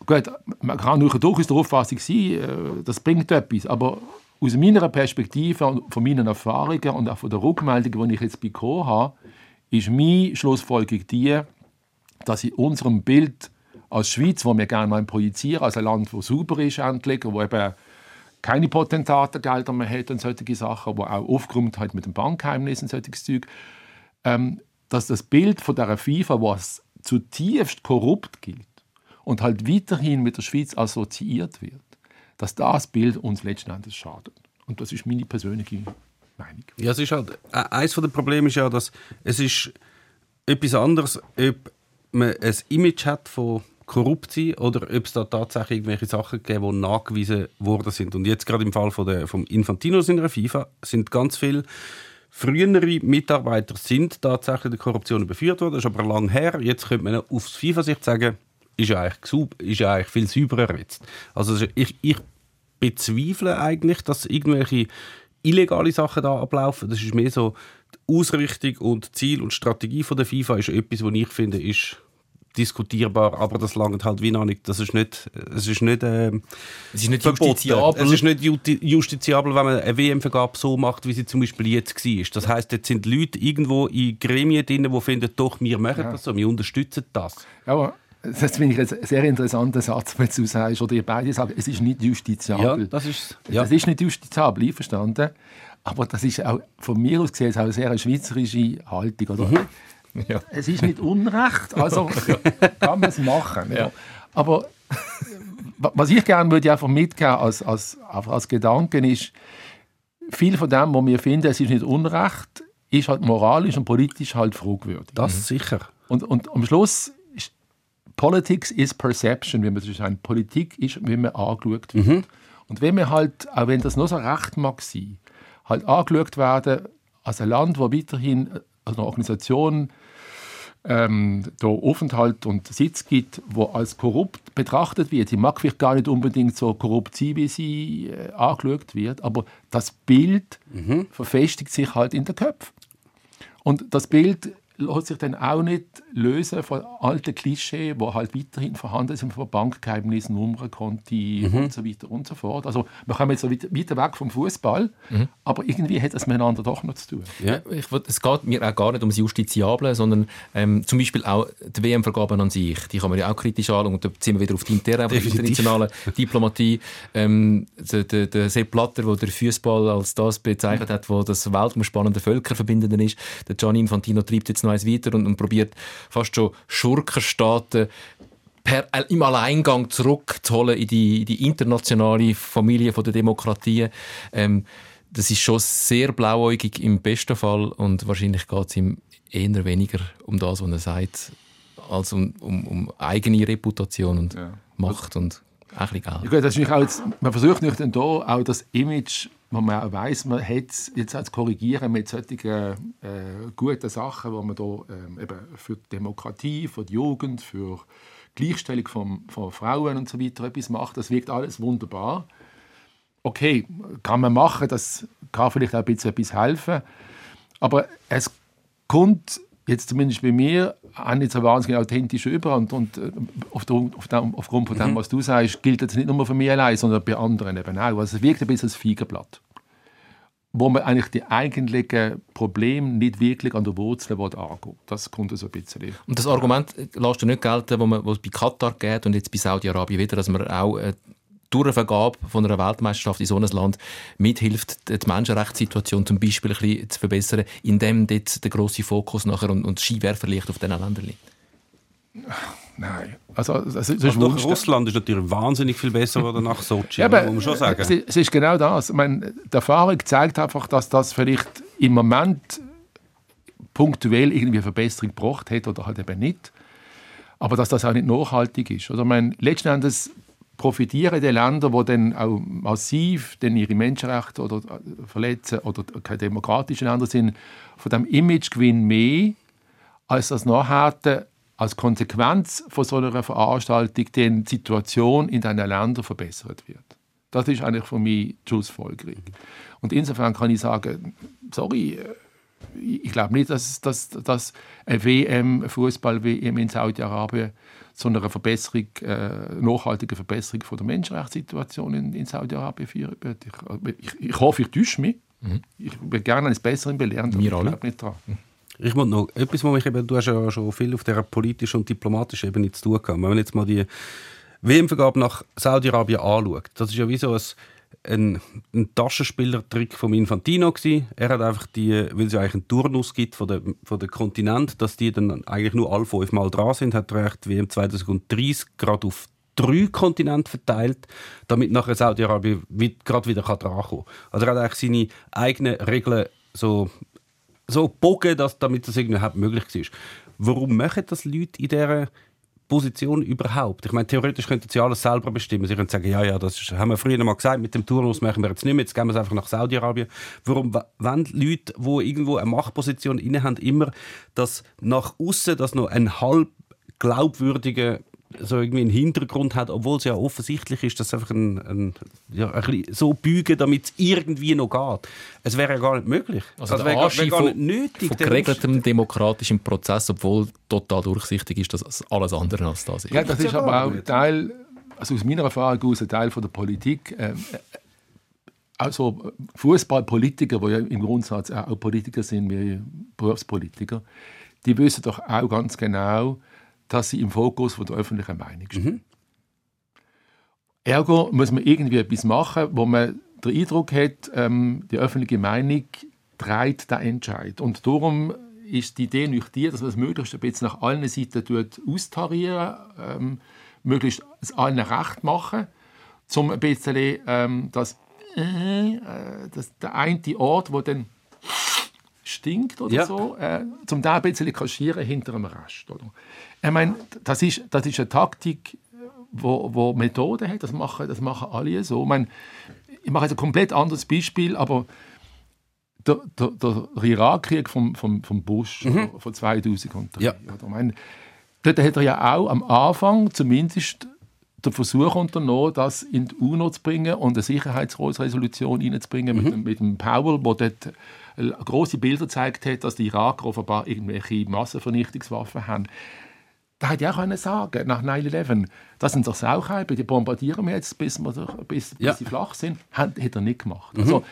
Gut, man kann nur durchaus der Auffassung sein, äh, das bringt etwas, aber aus meiner Perspektive und von meinen Erfahrungen und auch von der Rückmeldung, die ich jetzt bekommen habe, ist meine Schlussfolgerung die, dass in unserem Bild als Schweiz, wo wir gerne projizieren, als ein Land, das sauber ist, endlich, wo eben keine Potentatengelder mehr hat und solche Sachen, wo auch aufgeräumt hat mit dem Bankgeheimnis und solches Zeug, ähm, dass das Bild von der FIFA, was zutiefst korrupt gilt und halt weiterhin mit der Schweiz assoziiert wird, dass das Bild uns letzten Endes schadet. Und das ist meine persönliche Meinung. Ja, es ist halt, äh, eines der Probleme ist ja, dass es ist etwas anderes, ob man ein Image hat von korrupt sein oder ob es da tatsächlich irgendwelche Sachen gegeben die nachgewiesen worden sind. Und jetzt gerade im Fall von der, vom Infantinos in der FIFA sind ganz viele frühere Mitarbeiter sind tatsächlich der Korruption überführt worden. Das ist aber lang her. Jetzt könnte man aus FIFA-Sicht sagen, ist ja eigentlich, ist ja eigentlich viel sauberer jetzt. Also ich, ich bezweifle eigentlich, dass irgendwelche illegale Sachen da ablaufen. Das ist mehr so die Ausrichtung und Ziel und Strategie von der FIFA ist etwas, was ich finde, ist diskutierbar, aber das langt halt wie noch nicht. Das ist nicht, es ist nicht ähm, Es ist nicht verboten. justiziabel. Es ist nicht justiziabel, wenn man eine WM-Vergabe so macht, wie sie zum Beispiel jetzt war. Das heißt, jetzt sind Leute irgendwo in Gremien drin, die finden, doch, wir machen das so, wir unterstützen das. Ja, das finde ich ein sehr interessanter Satz, wenn du sagst, oder ihr beide sagen, es ist nicht Ja, justiziabel. das ist. Ja. Das ist nicht justiziabel, einverstanden. Aber das ist auch von mir aus gesehen auch eine sehr schweizerische Haltung. Oder? Mhm. Ja. Es ist nicht Unrecht, also kann man es machen. Ja. Aber was ich gerne würde einfach mitgeben als, als, als Gedanken ist, viel von dem, was wir finden, es ist nicht Unrecht, ist halt moralisch und politisch halt fragwürdig. Das sicher. Und, und am Schluss Politics is Perception, wie man so sagt. Politik ist, wie man angeschaut wird. Und wenn wir halt, auch wenn das nur so recht mag sein, halt angeschaut werden als ein Land, wo weiterhin als eine Organisation ähm, da Aufenthalt und Sitz gibt, wo als korrupt betrachtet wird. Sie mag vielleicht gar nicht unbedingt so korrupt sein, wie sie äh, angeschaut wird, aber das Bild verfestigt sich halt in den Köpfen. Und das Bild lässt sich dann auch nicht lösen von alten Klischee, wo halt weiterhin vorhanden sind von Bankgeheimnissen, Nummernkonti und so weiter und so fort. Also wir kommen jetzt so weit, weiter weg vom Fußball, aber irgendwie hat das miteinander doch noch zu tun. Ja. Ich, es geht mir auch gar nicht ums Justiziable, sondern ähm, zum Beispiel auch die WM-Vergaben an sich. Die kann man ja auch kritisch anschauen. Und da sind wir wieder auf die interne, auf die internationale Diplomatie. Ähm, der, der, der Sepp Blatter, der der Fußball als das bezeichnet hat, wo das weltumspannende Völkerverbindende ist. Der Gianni Infantino treibt jetzt noch eins weiter und, und probiert fast schon Schurkenstaaten per, äh, im Alleingang zurückzuholen in die, in die internationale Familie von der Demokratie. Ähm, das ist schon sehr blauäugig im besten Fall und wahrscheinlich geht es ihm eher weniger um das, was er sagt, als um, um, um eigene Reputation und Ja. Macht und auch bisschen Ja, gut, das ist auch jetzt, man versucht natürlich dann da auch das Image, wo man auch weiss, man hat jetzt auch zu korrigieren mit solchen äh, guten Sachen, wo man da ähm, eben für die Demokratie, für die Jugend, für Gleichstellung von, von Frauen und so weiter etwas macht. Das wirkt alles wunderbar. Okay, kann man machen, das kann vielleicht auch ein bisschen etwas helfen. Aber es kommt jetzt zumindest bei mir auch nicht so wahnsinnig authentisch über. Und, und äh, auf der, auf dem, aufgrund von dem, was du sagst, gilt das nicht nur für mich allein, sondern bei anderen eben auch. Also es wirkt ein bisschen als Feigenblatt, wo man eigentlich die eigentlichen Probleme nicht wirklich an der Wurzel angehen Das kommt so ein bisschen. Und das Argument lässt du nicht gelten, wo es bei Katar geht und jetzt bei Saudi-Arabien wieder, dass man auch äh, durch eine Vergabe von einer Weltmeisterschaft in so einem Land mithilft, die Menschenrechtssituation zum Beispiel ein bisschen zu verbessern, indem dort der grosse Fokus nachher und, und das Skiwerferlicht auf diesen Ländern liegt. Nein. Also, das, das ist Also. Russland ist natürlich wahnsinnig viel besser oder nach Sochi, Ja, muss man schon sagen. Es, es ist genau das. Ich meine, die Erfahrung zeigt einfach, dass das vielleicht im Moment punktuell irgendwie eine Verbesserung gebracht hat oder halt eben nicht. Aber dass das auch nicht nachhaltig ist. Oder ich meine, letzten Endes profitieren die Länder, die dann auch massiv dann ihre Menschenrechte oder äh, verletzen oder keine demokratischen Länder sind, von dem Imagegewinn mehr, als das nachher als Konsequenz von so einer Veranstaltung die Situation in diesen Ländern verbessert wird. Das ist eigentlich für mich die Schlussfolgerung. Und insofern kann ich sagen, sorry, äh, ich glaube nicht, dass, dass, dass eine WM, Fußball-WM in Saudi-Arabien zu einer Verbesserung, äh, nachhaltigen Verbesserung von der Menschenrechtssituation in, in Saudi-Arabien führen wird. Ich, ich, ich hoffe, ich täusche mich. Ich will gerne eines Besseren belehren, aber Wir ich alle. glaube nicht dran. Ich muss noch etwas, wo mich eben, du hast ja schon viel auf der politischen und diplomatischen Ebene zu tun gehabt. Wenn man jetzt mal die WM-Vergabe nach Saudi-Arabien anschaut, das ist ja wie so ein, ein, ein Taschenspielertrick von Infantino gewesen. Er hat einfach die, weil es ja eigentlich einen Turnus gibt von der, von der Kontinent, dass die dann eigentlich nur alle fünf Mal dran sind, hat er echt WM 2030 gerade auf drei Kontinente verteilt, damit nachher Saudi-Arabien gerade wieder kann dran kommen. Also er hat eigentlich seine eigenen Regeln so so bogen, dass, damit das irgendwie möglich ist. Warum machen das Leute in dieser Position überhaupt? Ich meine, theoretisch könnten sie alles selber bestimmen. Sie können sagen, ja, ja, das ist, haben wir früher mal gesagt, mit dem Turnus machen wir jetzt nicht mehr, jetzt gehen wir einfach nach Saudi-Arabien. Warum w- wollen Leute, die irgendwo eine Machtposition inne haben, immer, dass nach außen das noch ein halb glaubwürdiger so irgendwie einen Hintergrund hat, obwohl es ja offensichtlich ist, dass es einfach ein, ein, ja, ein bisschen so bügen, damit es irgendwie noch geht. Es wäre ja gar nicht möglich. Also es der wäre, gar- wäre gar nicht nötig. von geregeltem demokratischem Prozess, obwohl total durchsichtig ist, dass alles andere als das ist. Ja, das ist aber auch. Teil, also aus meiner Erfahrung aus, ein Teil von der Politik. Ähm, äh, also Fußballpolitiker, die ja im Grundsatz auch Politiker sind wie Berufspolitiker, die wissen doch auch ganz genau, dass sie im Fokus von der öffentlichen Meinung stehen. Ergo muss man irgendwie etwas machen, wo man den Eindruck hat, ähm, die öffentliche Meinung trägt den Entscheid. Und darum ist die Idee nicht die, dass man das möglichst ein bisschen nach allen Seiten tut, austarieren, ähm, möglichst es allen recht machen, um ein bisschen ähm, das, äh, äh, das, der eine Ort, wo dann stinkt oder Ja. so, äh, zum da ein bisschen kaschieren hinter dem Rest. Oder? Ich meine, das ist, das ist eine Taktik, wo, wo Methoden hat, das machen, das machen alle so. Ich, meine, ich mache jetzt ein komplett anderes Beispiel, aber der, der, der Irakkrieg vom, vom, vom Bush oder, von 2003. Ja. Ich meine, dort hat er ja auch am Anfang zumindest den Versuch unternommen, das in die UNO zu bringen und eine Sicherheitsratsresolution reinzubringen mit, dem- mit dem Powell, wo dort große Bilder gezeigt hat, dass die Iraker offenbar irgendwelche Massenvernichtungswaffen haben. Da hätte ich auch können sagen, nach 9-11, das sind doch Sauchheiben, die bombardieren wir jetzt, bis, wir, bis, bis Ja. sie flach sind. Hat, hat er nicht gemacht. Also,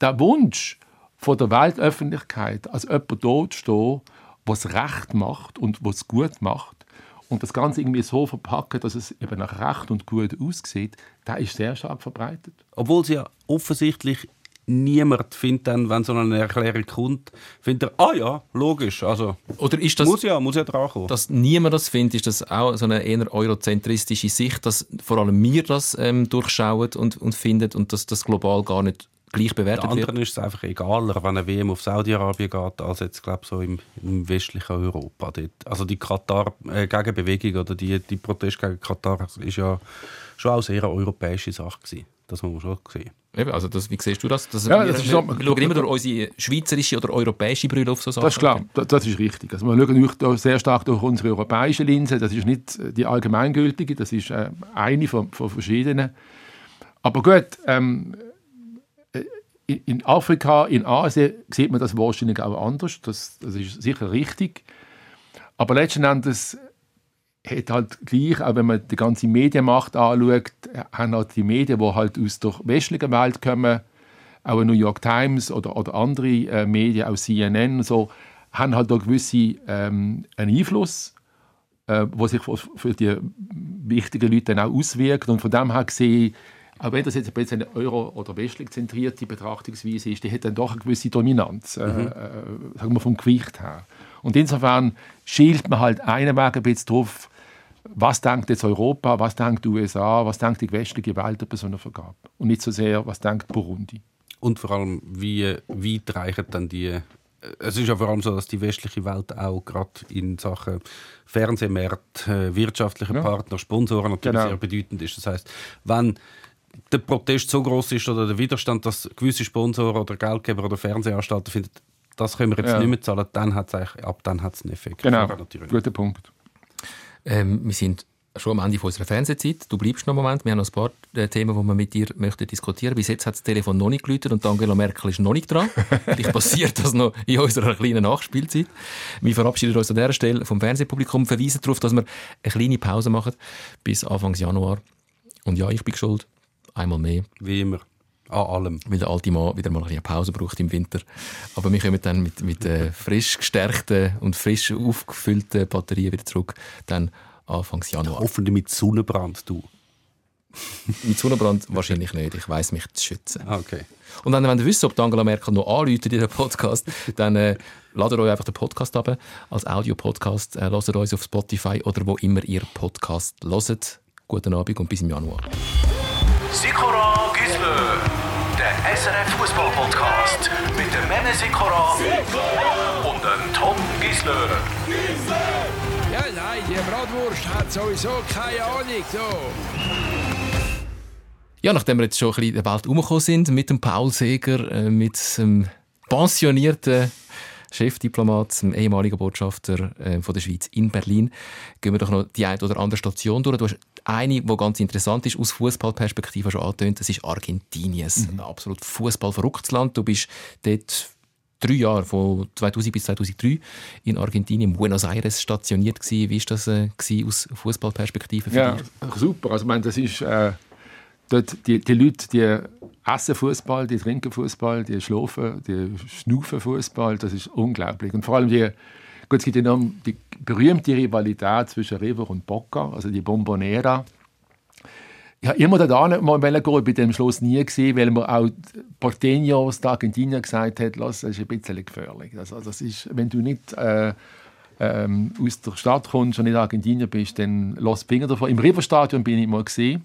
der Wunsch von der Weltöffentlichkeit, als jemand dort stehen, was Recht macht und was gut macht und das Ganze irgendwie so verpacken, dass es eben nach Recht und gut aussieht, der ist sehr stark verbreitet. Obwohl sie ja offensichtlich niemand findet, dann, wenn so eine Erklärung kommt, findet er, ah ja, logisch, also Oder ist das, muss ja, muss ja dran kommen. dass niemand das findet, ist das auch so eine eher eurozentristische Sicht, dass vor allem wir das ähm, durchschauen und, und finden und dass das global gar nicht gleich Den bewertet wird? anderen ist es einfach egaler, wenn eine WM auf Saudi-Arabien geht, als jetzt, glaube so im, im westlichen Europa. Dort. Also die Katar-Gegenbewegung oder die, die Protest gegen Katar ist ja schon auch sehr eine europäische Sache gewesen. Das muss man schon sehen. Eben, also das, wie siehst du das? das Ja, wir, das ist wir, wir schauen immer durch unsere schweizerische oder europäische Brille auf so Sachen. Das ist klar, das, das ist richtig. Also wir schauen sehr stark durch unsere europäische Linse. Das ist nicht die allgemeingültige, das ist äh, eine von, von verschiedenen. Aber gut, ähm, äh, in- in Afrika, in Asien sieht man das wahrscheinlich auch anders. Das, das ist sicher richtig. Aber letzten Endes hat halt gleich, auch wenn man die ganze Medienmacht anschaut, haben halt die Medien, die halt aus der westlichen Welt kommen, auch die New York Times oder, oder andere äh, Medien, auch CNN und so, haben halt da gewisse ähm, einen Einfluss, äh, wo sich für, für die wichtigen Leute dann auch auswirkt. Und von dem her gesehen, auch wenn das jetzt ein bisschen eine euro- oder westlich zentrierte Betrachtungsweise ist, die hat dann doch eine gewisse Dominanz, äh, äh, sagen wir vom Gewicht her. Und insofern schielt man halt einen Weg ein bisschen drauf, was denkt jetzt Europa, was denkt die USA, was denkt die westliche Welt über so eine Vergabe. Und nicht so sehr, was denkt Burundi. Und vor allem, wie weit reichen dann die. äh, Es ist ja vor allem so, dass die westliche Welt auch gerade in Sachen Fernsehmarkt, äh, wirtschaftliche Ja. Partner, Sponsoren natürlich Genau. sehr bedeutend ist. Das heißt, wenn der Protest so groß ist oder der Widerstand, dass gewisse Sponsoren oder Geldgeber oder Fernsehanstalten finden, das können wir jetzt Ja. nicht mehr zahlen, dann hat's eigentlich, ab dann hat es einen Effekt. Genau, guter Punkt. Ähm, wir sind schon am Ende unserer Fernsehzeit. Du bleibst noch einen Moment. Wir haben noch ein paar äh, Themen, die wir mit dir möchten diskutieren Bis jetzt hat das Telefon noch nicht geläutet und Angela Merkel ist noch nicht dran. Vielleicht passiert das noch in unserer kleinen Nachspielzeit. Wir verabschieden uns an dieser Stelle vom Fernsehpublikum, verweisen darauf, dass wir eine kleine Pause machen bis Anfang Januar. Und ja, ich bin schuld. Einmal mehr, Wie immer. An allem. weil der alte Mann wieder mal eine Pause braucht im Winter. Aber wir kommen dann mit, mit äh, frisch gestärkten und frisch aufgefüllten Batterien wieder zurück. Dann Anfang Januar. Hoffentlich mit Sonnenbrand, du. Mit Sonnenbrand wahrscheinlich nicht. Ich weiß mich zu schützen. Ah, Okay. Und dann, wenn ihr wisst, ob die Angela Merkel noch anläutet in den Podcast, dann äh, ladet euch einfach den Podcast ab als Audio-Podcast. Äh, hört uns auf Spotify oder wo immer ihr Podcast hört. Guten Abend und bis im Januar. Sikora Gisler, SRF Fußball Podcast mit dem Sikora und dem Tom Gisler. Ja, nein, die Bratwurst hat sowieso keine Ahnung. So. Ja, nachdem wir jetzt schon ein bisschen in der Welt umgekommen sind, mit dem Paul Seeger, äh, mit dem pensionierten Chefdiplomat, dem ehemaligen Botschafter äh, von der Schweiz in Berlin, gehen wir doch noch die eine oder andere Station durch. Du hast eine, die ganz interessant ist, aus Fußballperspektive schon angetönt, das ist Argentinien. Ein absolut fußballverrücktes Land. Du bist dort drei Jahre, von 2000 bis 2003, in Argentinien, in Buenos Aires stationiert gewesen. Wie war das äh, aus Fußballperspektive für Ja, dich? super. Also, ich meine, das ist äh, dort die, die Leute, die essen Fußball, die trinken Fußball, die schlafen, die schnaufen Fußball. Das ist unglaublich. Und vor allem die Gut, es gibt noch die berühmte Rivalität zwischen River und Boca, also die Bombonera. Ich habe immer da mal gehen, bei dem Schluss nie gesehen, weil man auch Porteños, der Argentinier, gesagt hat, das ist ein bisschen gefährlich. Also, das ist, wenn du nicht äh, ähm, aus der Stadt kommst und nicht Argentinier bist, dann lass Finger davon. Im Riverstadion bin ich mal gesehen.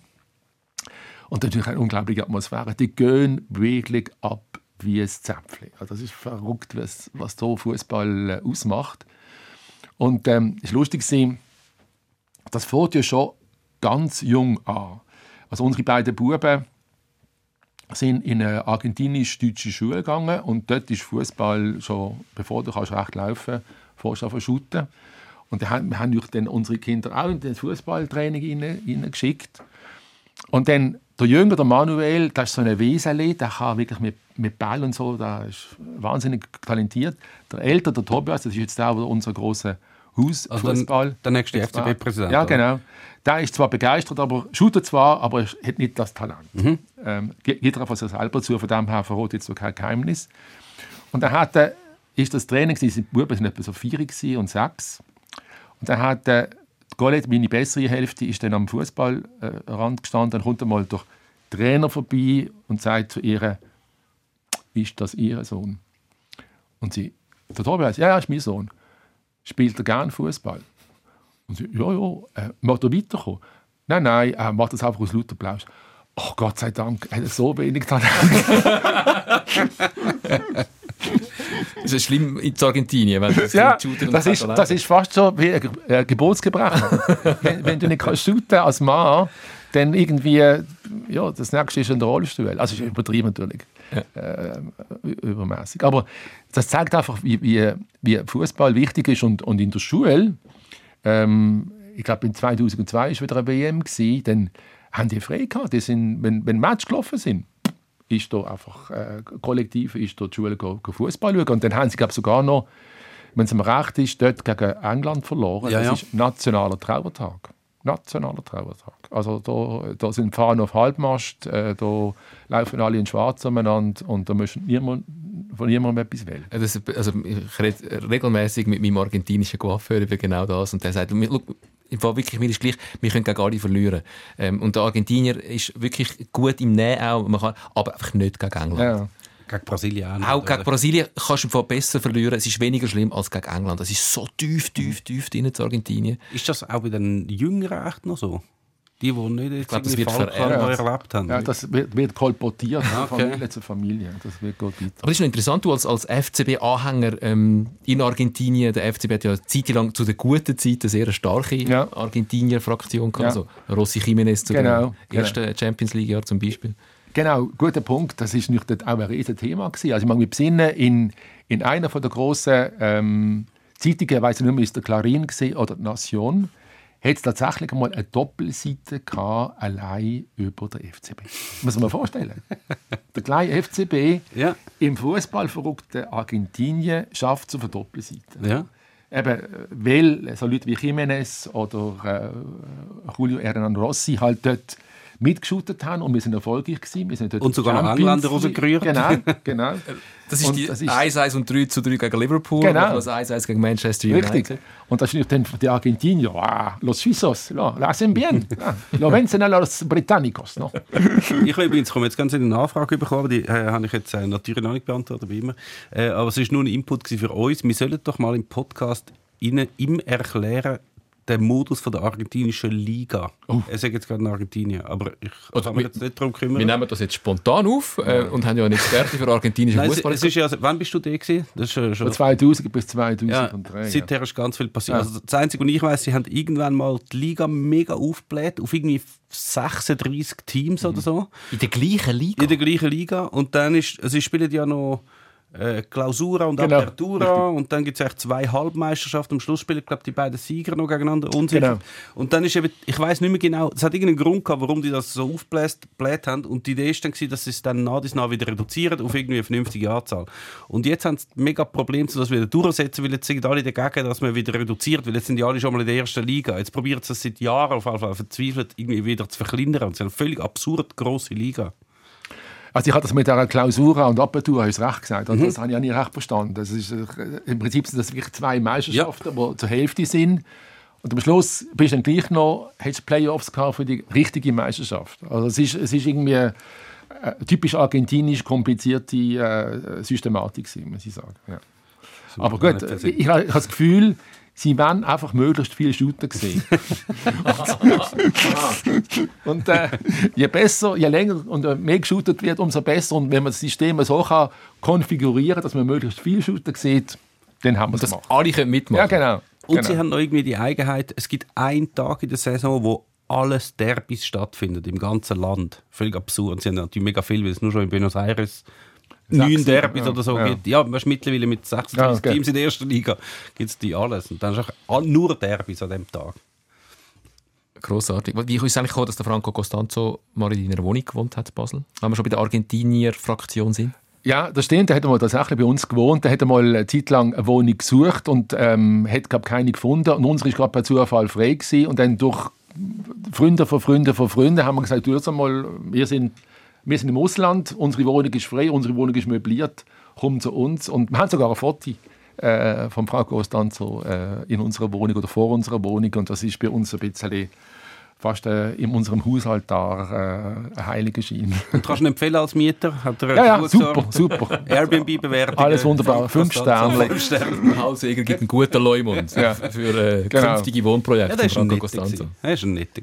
Und natürlich eine unglaubliche Atmosphäre. Die gehen wirklich ab wie ein Zäpfchen. Also das ist verrückt, was, was so Fußball äh, ausmacht. Und ähm, es ist lustig, das fängt ja schon ganz jung an. Also unsere beiden Buben sind in eine argentinisch-deutsche Schule gegangen und dort ist Fußball schon, bevor du kannst recht laufen kannst, vorher shooten. Und dann, wir haben dann unsere Kinder auch in das Fußballtraining geschickt. Und dann der Jünger, der Manuel, das ist so ein Weseli, der kann wirklich mit, mit Ball und so, der ist wahnsinnig talentiert. Der Ältere, der Tobias, das ist jetzt der, unser großer Hausfußball. Also der nächste FCB-Präsident. Ja, genau. Der ist zwar begeistert, aber shootet zwar, aber er hat nicht das Talent. Mhm. Ähm, geht er einfach selber zu, von dem her verrät jetzt so kein Geheimnis. Und dann hat er, ist das Training, die Buben sind etwa so vier und sechs. Und dann hat er Colette, meine bessere Hälfte, ist dann am Fußballrand gestanden. Dann kommt einmal der Trainer vorbei und sagt zu ihr, ist das ihr Sohn? Und sie, der Tobias, ja, ja, ist mein Sohn. Spielt er gerne Fußball? Und sie, ja, ja, äh, macht er weiterkommen? Nein, nein, er macht das einfach aus lauter Applaus. Oh Gott sei Dank, er hat so wenig Talent. Das ist schlimm in Argentinien. Wenn das ja, das ist, das ist fast so wie ein äh, Geburtsgebrechen. wenn, wenn, du nicht kannst shooten als Mann, dann irgendwie, ja, das nächste ist ein Rollstuhl. Also ist übertrieben natürlich, ja. äh, übermäßig. Aber das zeigt einfach, wie, wie, wie Fußball wichtig ist und, und in der Schule, ähm, ich glaube, in 2002 war wieder eine WM, gewesen, dann haben die frei gehabt. Die sind, wenn, wenn Match gelaufen sind, ist da einfach äh, kollektiv ist da die Schule Fußball schauen. Und dann haben sie glaube sogar noch, wenn es mir recht ist, dort gegen England verloren. Ja, das ja. ist nationaler Trauertag. Nationaler Trauertag. Also da, da sind Fahnen auf Halbmast, äh, da laufen alle in Schwarz umeinander und da müssen niemand von niemandem etwas wählen. Das, also ich rede regelmäßig mit meinem argentinischen Coiffeur über genau das und der sagt, im Fall wirklich, mir ist gleich, wir können gegen alle verlieren. Ähm, und der Argentinier ist wirklich gut im Nähen auch, man kann, aber einfach nicht gegen England. Ja. Gegen Brasilien auch. Auch gegen Brasilien kannst du im Fall besser verlieren. Es ist weniger schlimm als gegen England. Es ist so tief, tief, tief drin zu Argentinien. Ist das auch bei den Jüngeren echt noch so? Die, die nicht jetzt glaub, das wird vererbt. erlebt haben. Ja, das wird, wird kolportiert von okay. Familie zu Familie. Das wird gut weiter. Aber das ist noch interessant, du als, als FCB-Anhänger ähm, in Argentinien, der FCB hat ja eine Zeit lang zu der guten Zeit eine sehr starke ja. Argentinier-Fraktion gehabt. Ja. Also Rossi Jiménez zu genau. dem genau. ersten genau. Champions League-Jahr zum Beispiel. Genau, guter Punkt. Das ist nicht auch ein riesiges Thema gewesen. Also ich mag mich besinnen, in, in einer von der grossen ähm, Zeitungen, ich weiß nicht mehr, ist der Clarin oder die Nation, hat es tatsächlich mal eine Doppelseite gehabt, allein über den FCB. Muss man sich vorstellen. der kleine FCB ja. im Fußball verrückten Argentinien schafft es auf eine Doppelseite. Ja. Eben, weil so Leute wie Jiménez oder äh, Julio Hernan Rossi halt dort mitgeschootet haben und wir sind erfolgreich gewesen. Wir sind und sogar noch Engländer rausgerührt. Genau, genau. Das ist und die 1-1 und 3 zu 3 gegen Liverpool genau. und das 1-1 gegen Manchester United. Richtig. Und das ist dann die Argentinier, ah, los Suizos, lo, hacen bien, ah, lo vencen a los Britannicos. No? ich habe übrigens komme jetzt ganz in eine Nachfrage bekommen, die äh, habe ich jetzt äh, natürlich noch nicht beantwortet, wie immer. Äh, aber es ist nur ein Input für uns. Wir sollen doch mal im Podcast Ihnen ihm erklären, der Modus von der argentinischen Liga. Oh. Er sagt jetzt gerade in Argentinien, aber ich also kann mich jetzt nicht darum kümmern. Wir nehmen das jetzt spontan auf äh, und haben ja einen Experten für argentinische Fußball. Es, es ja, wann bist du da gewesen? Das ist schon, schon 2000 bis 2003. Ja, seither ist ganz viel passiert. Ja. Also das Einzige, was ich weiß, sie haben irgendwann mal die Liga mega aufgebläht auf irgendwie 36 Teams mhm. oder so. In der gleichen Liga? In der gleichen Liga. Und dann ist, also sie spielen ja noch äh, Klausura und genau. Apertura Richtig. und dann gibt es zwei Halbmeisterschaften. Am Schluss spielen, glaube die beiden Sieger noch gegeneinander. Unsicher. Genau. Und dann ist eben, ich weiß nicht mehr genau, es hat irgendeinen Grund gehabt, warum die das so aufgebläht haben. Und die Idee ist dann, dass sie es dann nach und nach wieder reduzieren auf irgendwie eine vernünftige Anzahl. Und jetzt haben sie mega Probleme, das wieder durchsetzen, weil jetzt sind alle dagegen, dass man wieder reduziert, weil jetzt sind die alle schon mal in der ersten Liga. Jetzt probieren sie es seit Jahren auf jeden Fall verzweifelt irgendwie wieder zu verkleinern. Und es ist eine völlig absurd große Liga. Also ich habe das mit der Klausura und Apertura ist recht gesagt. Also Das habe ich auch nicht recht verstanden. Das ist, äh, Im Prinzip sind das wirklich zwei Meisterschaften, die zur Hälfte sind. Und am Schluss bist du dann gleich noch, du Playoffs gehabt für die richtige Meisterschaft. Also es ist, es ist irgendwie äh, typisch argentinisch komplizierte äh, Systematik, muss ich sagen. Ja. Aber gut, ich, ich habe das Gefühl, sie wollen einfach möglichst viele Shooter sehen. und äh, je besser, je länger und äh, mehr geshootet wird, umso besser. Und wenn man das System so kann konfigurieren, dass man möglichst viele Shooter sieht, dann haben wir es gemacht. alle können mitmachen Ja, genau. Und genau. sie haben noch irgendwie die Eigenheit, es gibt einen Tag in der Saison, wo alles Derbys stattfindet im ganzen Land. Völlig absurd. Und sie haben natürlich mega viel, weil es nur schon in Buenos Aires neun Derbys ja, oder so ja. gibt. Ja, weißt, mittlerweile mit 36 Ja, okay. Teams in der ersten Liga gibt es die alles. Und dann ist auch nur Derbys an dem Tag. Grossartig. Wie ist es eigentlich gekommen, dass der Franco Costanzo mal in deiner Wohnung gewohnt hat Basel? Wenn wir schon bei der Argentinier-Fraktion sind. Ja, das stimmt. Der hat mal tatsächlich bei uns gewohnt. Der hat mal eine Zeit lang eine Wohnung gesucht und ähm, hat glaub, keine gefunden. Und unsere ist gerade per Zufall frei gewesen. Und dann durch Freunde von Freunden von Freunden haben wir gesagt, du mal, wir sind, wir sind im Ausland, unsere Wohnung ist frei, unsere Wohnung ist möbliert, komm zu uns. Und wir haben sogar ein Foto äh, von Frau Costanzo äh, in unserer Wohnung oder vor unserer Wohnung. Und das ist bei uns ein bisschen fast äh, in unserem Hausaltar äh, ein heiliger Schein. Und kannst du ihn empfehlen als Mieter? Hat er ja, ja, super, super. Airbnb-Bewertung. Alles wunderbar. Fünf Sterne. Fünf Sterne. Der Hausäger gibt einen guten Leumund Ja. für äh, Genau. künftige Wohnprojekte Ja, der ist von ein Franco netter. Er.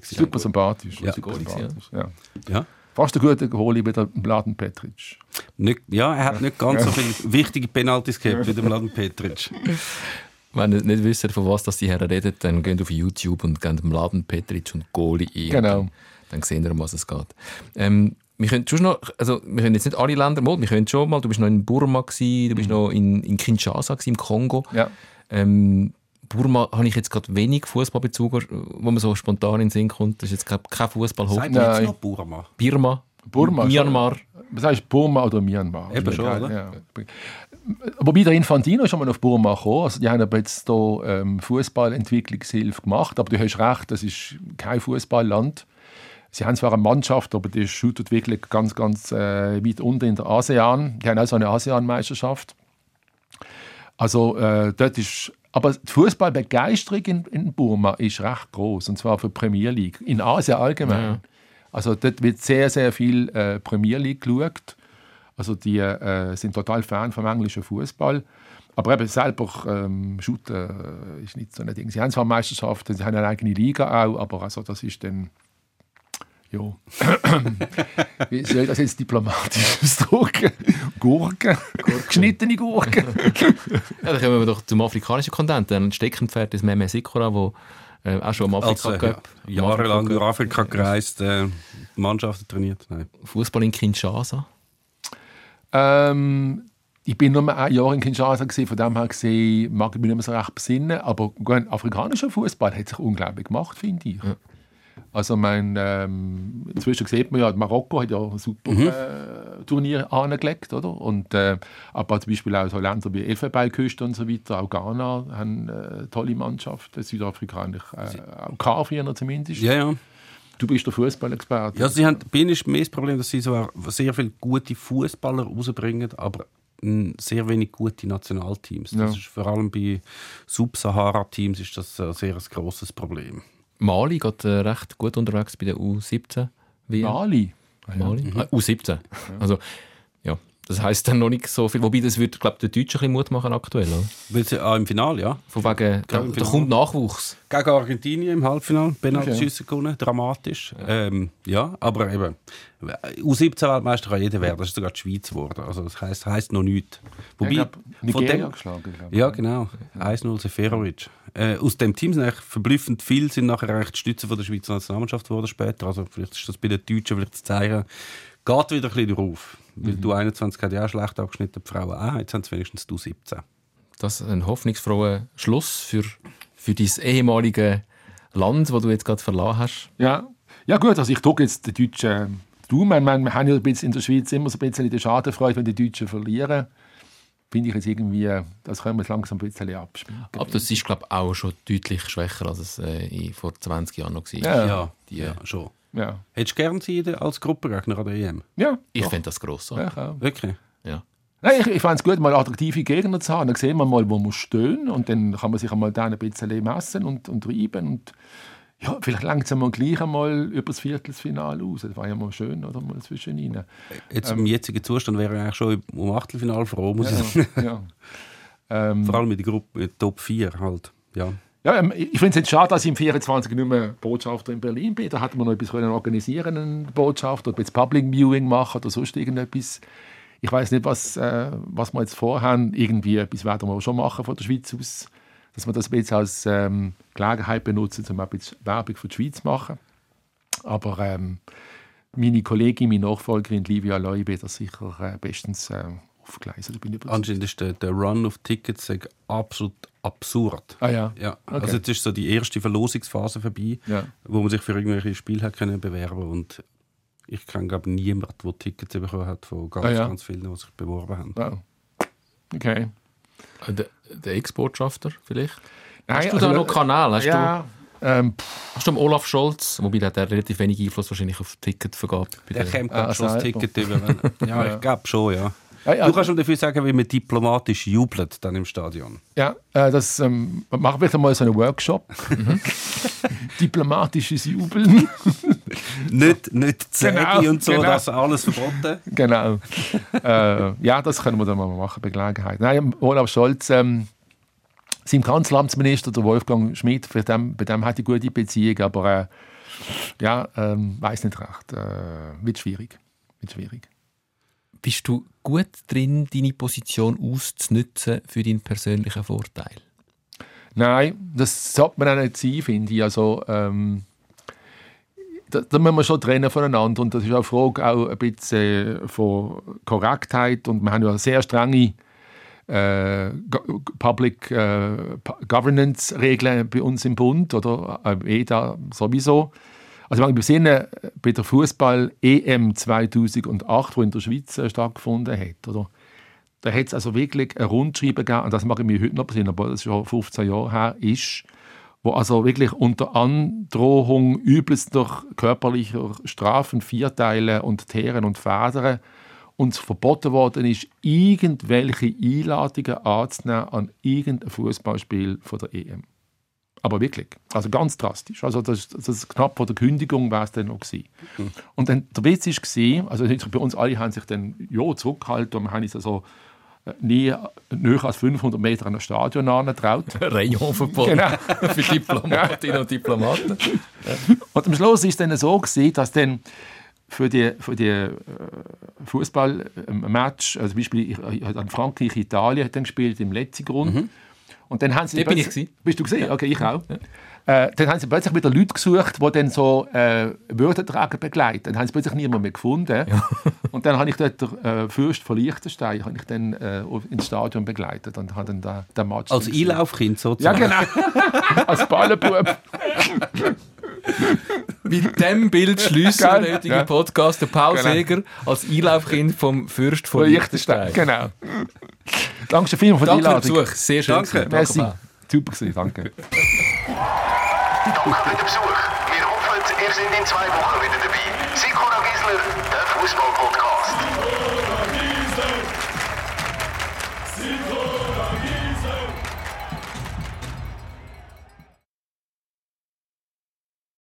Super sympathisch. Ja. sympathisch. Ja. Ja. Fast ein guter Goal wie der Bladen Petric. Nicht, ja, er hat nicht ganz so viele wichtige Penalties gehabt wie der Mladen Petric. Wenn ihr nicht wisst, von was das die Herren reden, dann geht auf YouTube und gebt dem Laden Petric und Goli ein. Genau. Dann, dann sehen wir, um was es geht. Ähm, wir können schon noch, also wir können jetzt nicht alle Länder mal, wir können schon mal, du bist noch in Burma gewesen, du bist noch in, in Kinshasa gewesen, im Kongo. Mhm. Ja. Ähm, Burma habe ich jetzt gerade wenig Fußballbezug, wo man so spontan in den Sinn kommt. Das ist jetzt glaub, kein Fußball hoch. Sagt man jetzt noch Burma? Birma, Burma, Myanmar. Was heißt Burma oder Myanmar? Eben schon, oder? Ja. Wobei der Infantino ist schon mal auf Burma gekommen. Also die haben aber jetzt hier ähm, Fußballentwicklungshilfe gemacht. Aber du hast recht, das ist kein Fußballland. Sie haben zwar eine Mannschaft, aber die shootet wirklich ganz, ganz äh, weit unten in der ASEAN. Die haben auch so eine ASEAN-Meisterschaft. Also äh, dort ist, aber die Fußballbegeisterung in, in Burma ist recht groß und zwar für die Premier League in Asien allgemein. Ja. Also dort wird sehr sehr viel äh, Premier League geschaut. Also die äh, sind total Fan vom englischen Fußball. Aber eben selber ähm, shooten äh, ist nicht so ein Ding. Sie haben zwar Meisterschaften, sie haben eine eigene Liga auch, aber also das ist dann ja. Wie soll ich das jetzt diplomatisch ausdrücken? Gurken. Geschnittene Gurken. Ja, dann kommen wir doch zum afrikanischen Kontinent. Ein Steckenpferd ist Meme Sikora, wo äh, auch schon am Afrika Also, ja, Cup, jahrelang durch Afrika gereist, äh, Mannschaften trainiert. Fußball in Kinshasa. Ähm, ich bin nur ein Jahr in Kinshasa, gewesen, von dem her gesehen, mag ich mich nicht mehr so recht besinnen. Aber gut, afrikanischer Fußball hat sich unglaublich gemacht, finde ich. Also mein, ähm, inzwischen sieht man ja, Marokko hat ja ein super äh, Turnier angelegt, oder? Und, äh, aber zum Beispiel auch so Länder wie Elfenbeinküste und so weiter, auch Ghana haben äh, tolle Mannschaften, Südafrikaner, äh, auch K4 zumindest. Ja, ja. Du bist der Fußballexperte. Ja, sie haben, bei ihnen ist das Problem, dass sie so sehr viele gute Fußballer rausbringen, aber mm, sehr wenig gute Nationalteams. Das Ja. ist vor allem bei Sub-Sahara-Teams ist das ein sehr grosses Problem. Mali geht äh, recht gut unterwegs bei der U17. WM. Mali. Mali? Ah, U17. Also, ja, das heisst dann noch nicht so viel. Wobei, das wird, glaube ich, den Deutschen ein bisschen Mut machen aktuell. Oder? Ah, im Finale, ja. Von wegen, da, im da kommt Nachwuchs. Gegen Argentinien im Halbfinale, Penalty Okay. gewonnen, dramatisch. Ja. Ähm, ja, aber eben, U17-Weltmeister kann jeder werden, das ist sogar die Schweiz geworden. Also das heisst, heisst noch nichts. Wobei, ich glaub, von Nigeria dem, geschlagen. glaub ich. ja genau, 1-0 Seferovic. Äh, aus dem Team sind eigentlich verblüffend viel, sind nachher recht Stütze von der Schweizer Nationalmannschaft geworden später. Also vielleicht ist das bei den Deutschen vielleicht zu zeigen, geht wieder ein bisschen drauf. Weil du 21 hat ja auch schlecht abgeschnitten, die Frauen auch. Jetzt haben sie wenigstens du 17. Das ist ein hoffnungsfroher Schluss für, für dein ehemalige Land, das du jetzt gerade verlassen hast. Ja. ja gut, also ich drücke jetzt den Deutschen Daumen. Ich meine, wir haben ja ein bisschen in der Schweiz immer so ein bisschen die Schadenfreude, wenn die Deutschen verlieren. Finde ich jetzt irgendwie, das können wir jetzt langsam ein bisschen abspielen. Aber das ist, glaube ich, auch schon deutlich schwächer, als es äh, vor 20 Jahren noch war. Ja. Ja, Die, ja, schon. Ja. Hättest du gern sie als Gruppengegner an der EM? Ja. Ich finde das grossartig. Ja, auch. Wirklich? Ja. Nein, ich, ich fand es gut, mal attraktive Gegner zu haben. Dann sehen wir mal, wo man stehen und dann kann man sich einmal da ein bisschen messen und, und reiben. Und ja, vielleicht langsam mal gleich einmal über das Viertelfinale aus. Das war ja mal schön, oder? Mal zwischen ihnen. Jetzt im jetzigen Zustand wäre ich eigentlich schon um Achtelfinale froh, muss ich sagen. Ja, ja. Ähm, Vor allem mit der Gruppe mit Top 4 halt. Ja. ja, ähm, ich finde es jetzt schade, dass ich im 24 nicht mehr Botschafter in Berlin bin. Da hätte man noch etwas können organisieren einen Botschafter, oder jetzt Public Viewing machen oder sonst irgendetwas. Ich weiß nicht, was, äh, was wir jetzt vorhaben. Irgendwie etwas werden wir schon machen von der Schweiz aus, dass wir das jetzt als ähm, Gelegenheit benutzen, um ein bisschen Werbung für die Schweiz zu machen. Aber ähm, meine Kollegin, meine Nachfolgerin Livia Loy wird das sicher äh, bestens äh, aufgleisen. Anscheinend ist der, der Run auf Tickets sag, absolut absurd. Ah ja. Ja, Okay. also jetzt ist so die erste Verlosungsphase vorbei, Ja. wo man sich für irgendwelche Spiele hat können bewerben und ich kenne glaube niemanden, der Tickets bekommen hat von ganz, Ah, ja. ganz vielen, die sich beworben haben. Wow. Okay. Äh, Der, Ex-Botschafter vielleicht? Nein, Hast du also, da noch Kanal? Hast, ja, ähm, du, hast du Olaf Scholz, wobei der hat der relativ wenig Einfluss wahrscheinlich auf die Ticketvergabe. Der der- kommt Ah, glaub, schon das selber. Ticket über. Ja, ich glaube schon, ja. Ja, ja. Du kannst schon dafür sagen, wie man diplomatisch jubelt dann im Stadion. Ja, äh, das ähm, machen wir mal so einen Workshop. Mhm. Diplomatisches Jubeln. Nicht, nicht Zähne Genau, und so, genau. das ist alles verboten. genau. äh, ja, das können wir dann mal machen bei Gelegenheit. Nein, Olaf Scholz, ähm, sein Kanzleramtsminister, der Wolfgang Schmidt, für dem, bei dem hat die gute Beziehung, aber äh, ja, ähm, weiß nicht recht. Äh, wird schwierig. Wird schwierig. Bist du gut drin, deine Position auszunutzen für deinen persönlichen Vorteil? Nein, das sollte man auch nicht sein, finde ich. Also, ähm, da, da müssen wir schon trennen voneinander. Und das ist auch eine Frage auch ein bisschen von Korrektheit. Und wir haben ja sehr strenge äh, Public äh, Pu- Governance-Regeln bei uns im Bund oder äh, EDA sowieso. Also wenn wir sehen, äh, bei der Fußball-EM 2008, wo in der Schweiz äh, stattgefunden hat, oder? da hat es also wirklich ein Rundschreiben gegeben, und das mache ich mir heute noch besinnen, aber das schon 15 Jahre her, ist, wo also wirklich unter Androhung übelster körperlicher Strafen, Vierteilen und Teeren und Federn uns verboten worden ist, irgendwelche Einladungen anzunehmen an irgendein Fußballspiel von der EM. Aber wirklich, also ganz drastisch. Also das, das knapp vor der Kündigung war es dann noch gewesen. Und dann, der Witz war, also bei uns alle haben sich dann ja, zurückgehalten und wir haben uns also äh, nie näher als 500 Meter an ein Stadion angetraut. Rayonverbot Genau. für Diplomatinnen und Diplomaten. Und am Schluss ist es dann so gewesen, dass dann für die, für die äh, Fußballmatch, also zum Beispiel ich, ich, an Frankreich, Italien hat dann gespielt im letzten Grund. Und dann haben sie bin ich plötzlich- gewesen. Bist du gesehen? Okay, ich auch. Äh, dann haben sie plötzlich wieder Leute gesucht, die dann so äh, Würdetragen begleiten. Dann haben sie plötzlich niemand mehr gefunden. Und dann habe ich dort den äh, Fürst von Liechtenstein habe ich dann, äh, ins Stadion begleitet und habe dann den, den Match Als. Einlaufkind Ja, sozusagen. genau. Als Ballenbub. Mit dem Bild schließen wir den heutigen Ja. Podcast. Der Paul Genau. Seeger als Einlaufkind vom Fürst von Liechtenstein. Liechtenstein. Genau. Danke schön für die Danke für den Einladung. Besuch. Sehr schön. Danke. gewesen. Merci. Paul. Super gewesen, danke. Danke für den Besuch. Wir hoffen, ihr seid in zwei Wochen wieder dabei. Sikora Gisler, der Fußball-Podcast.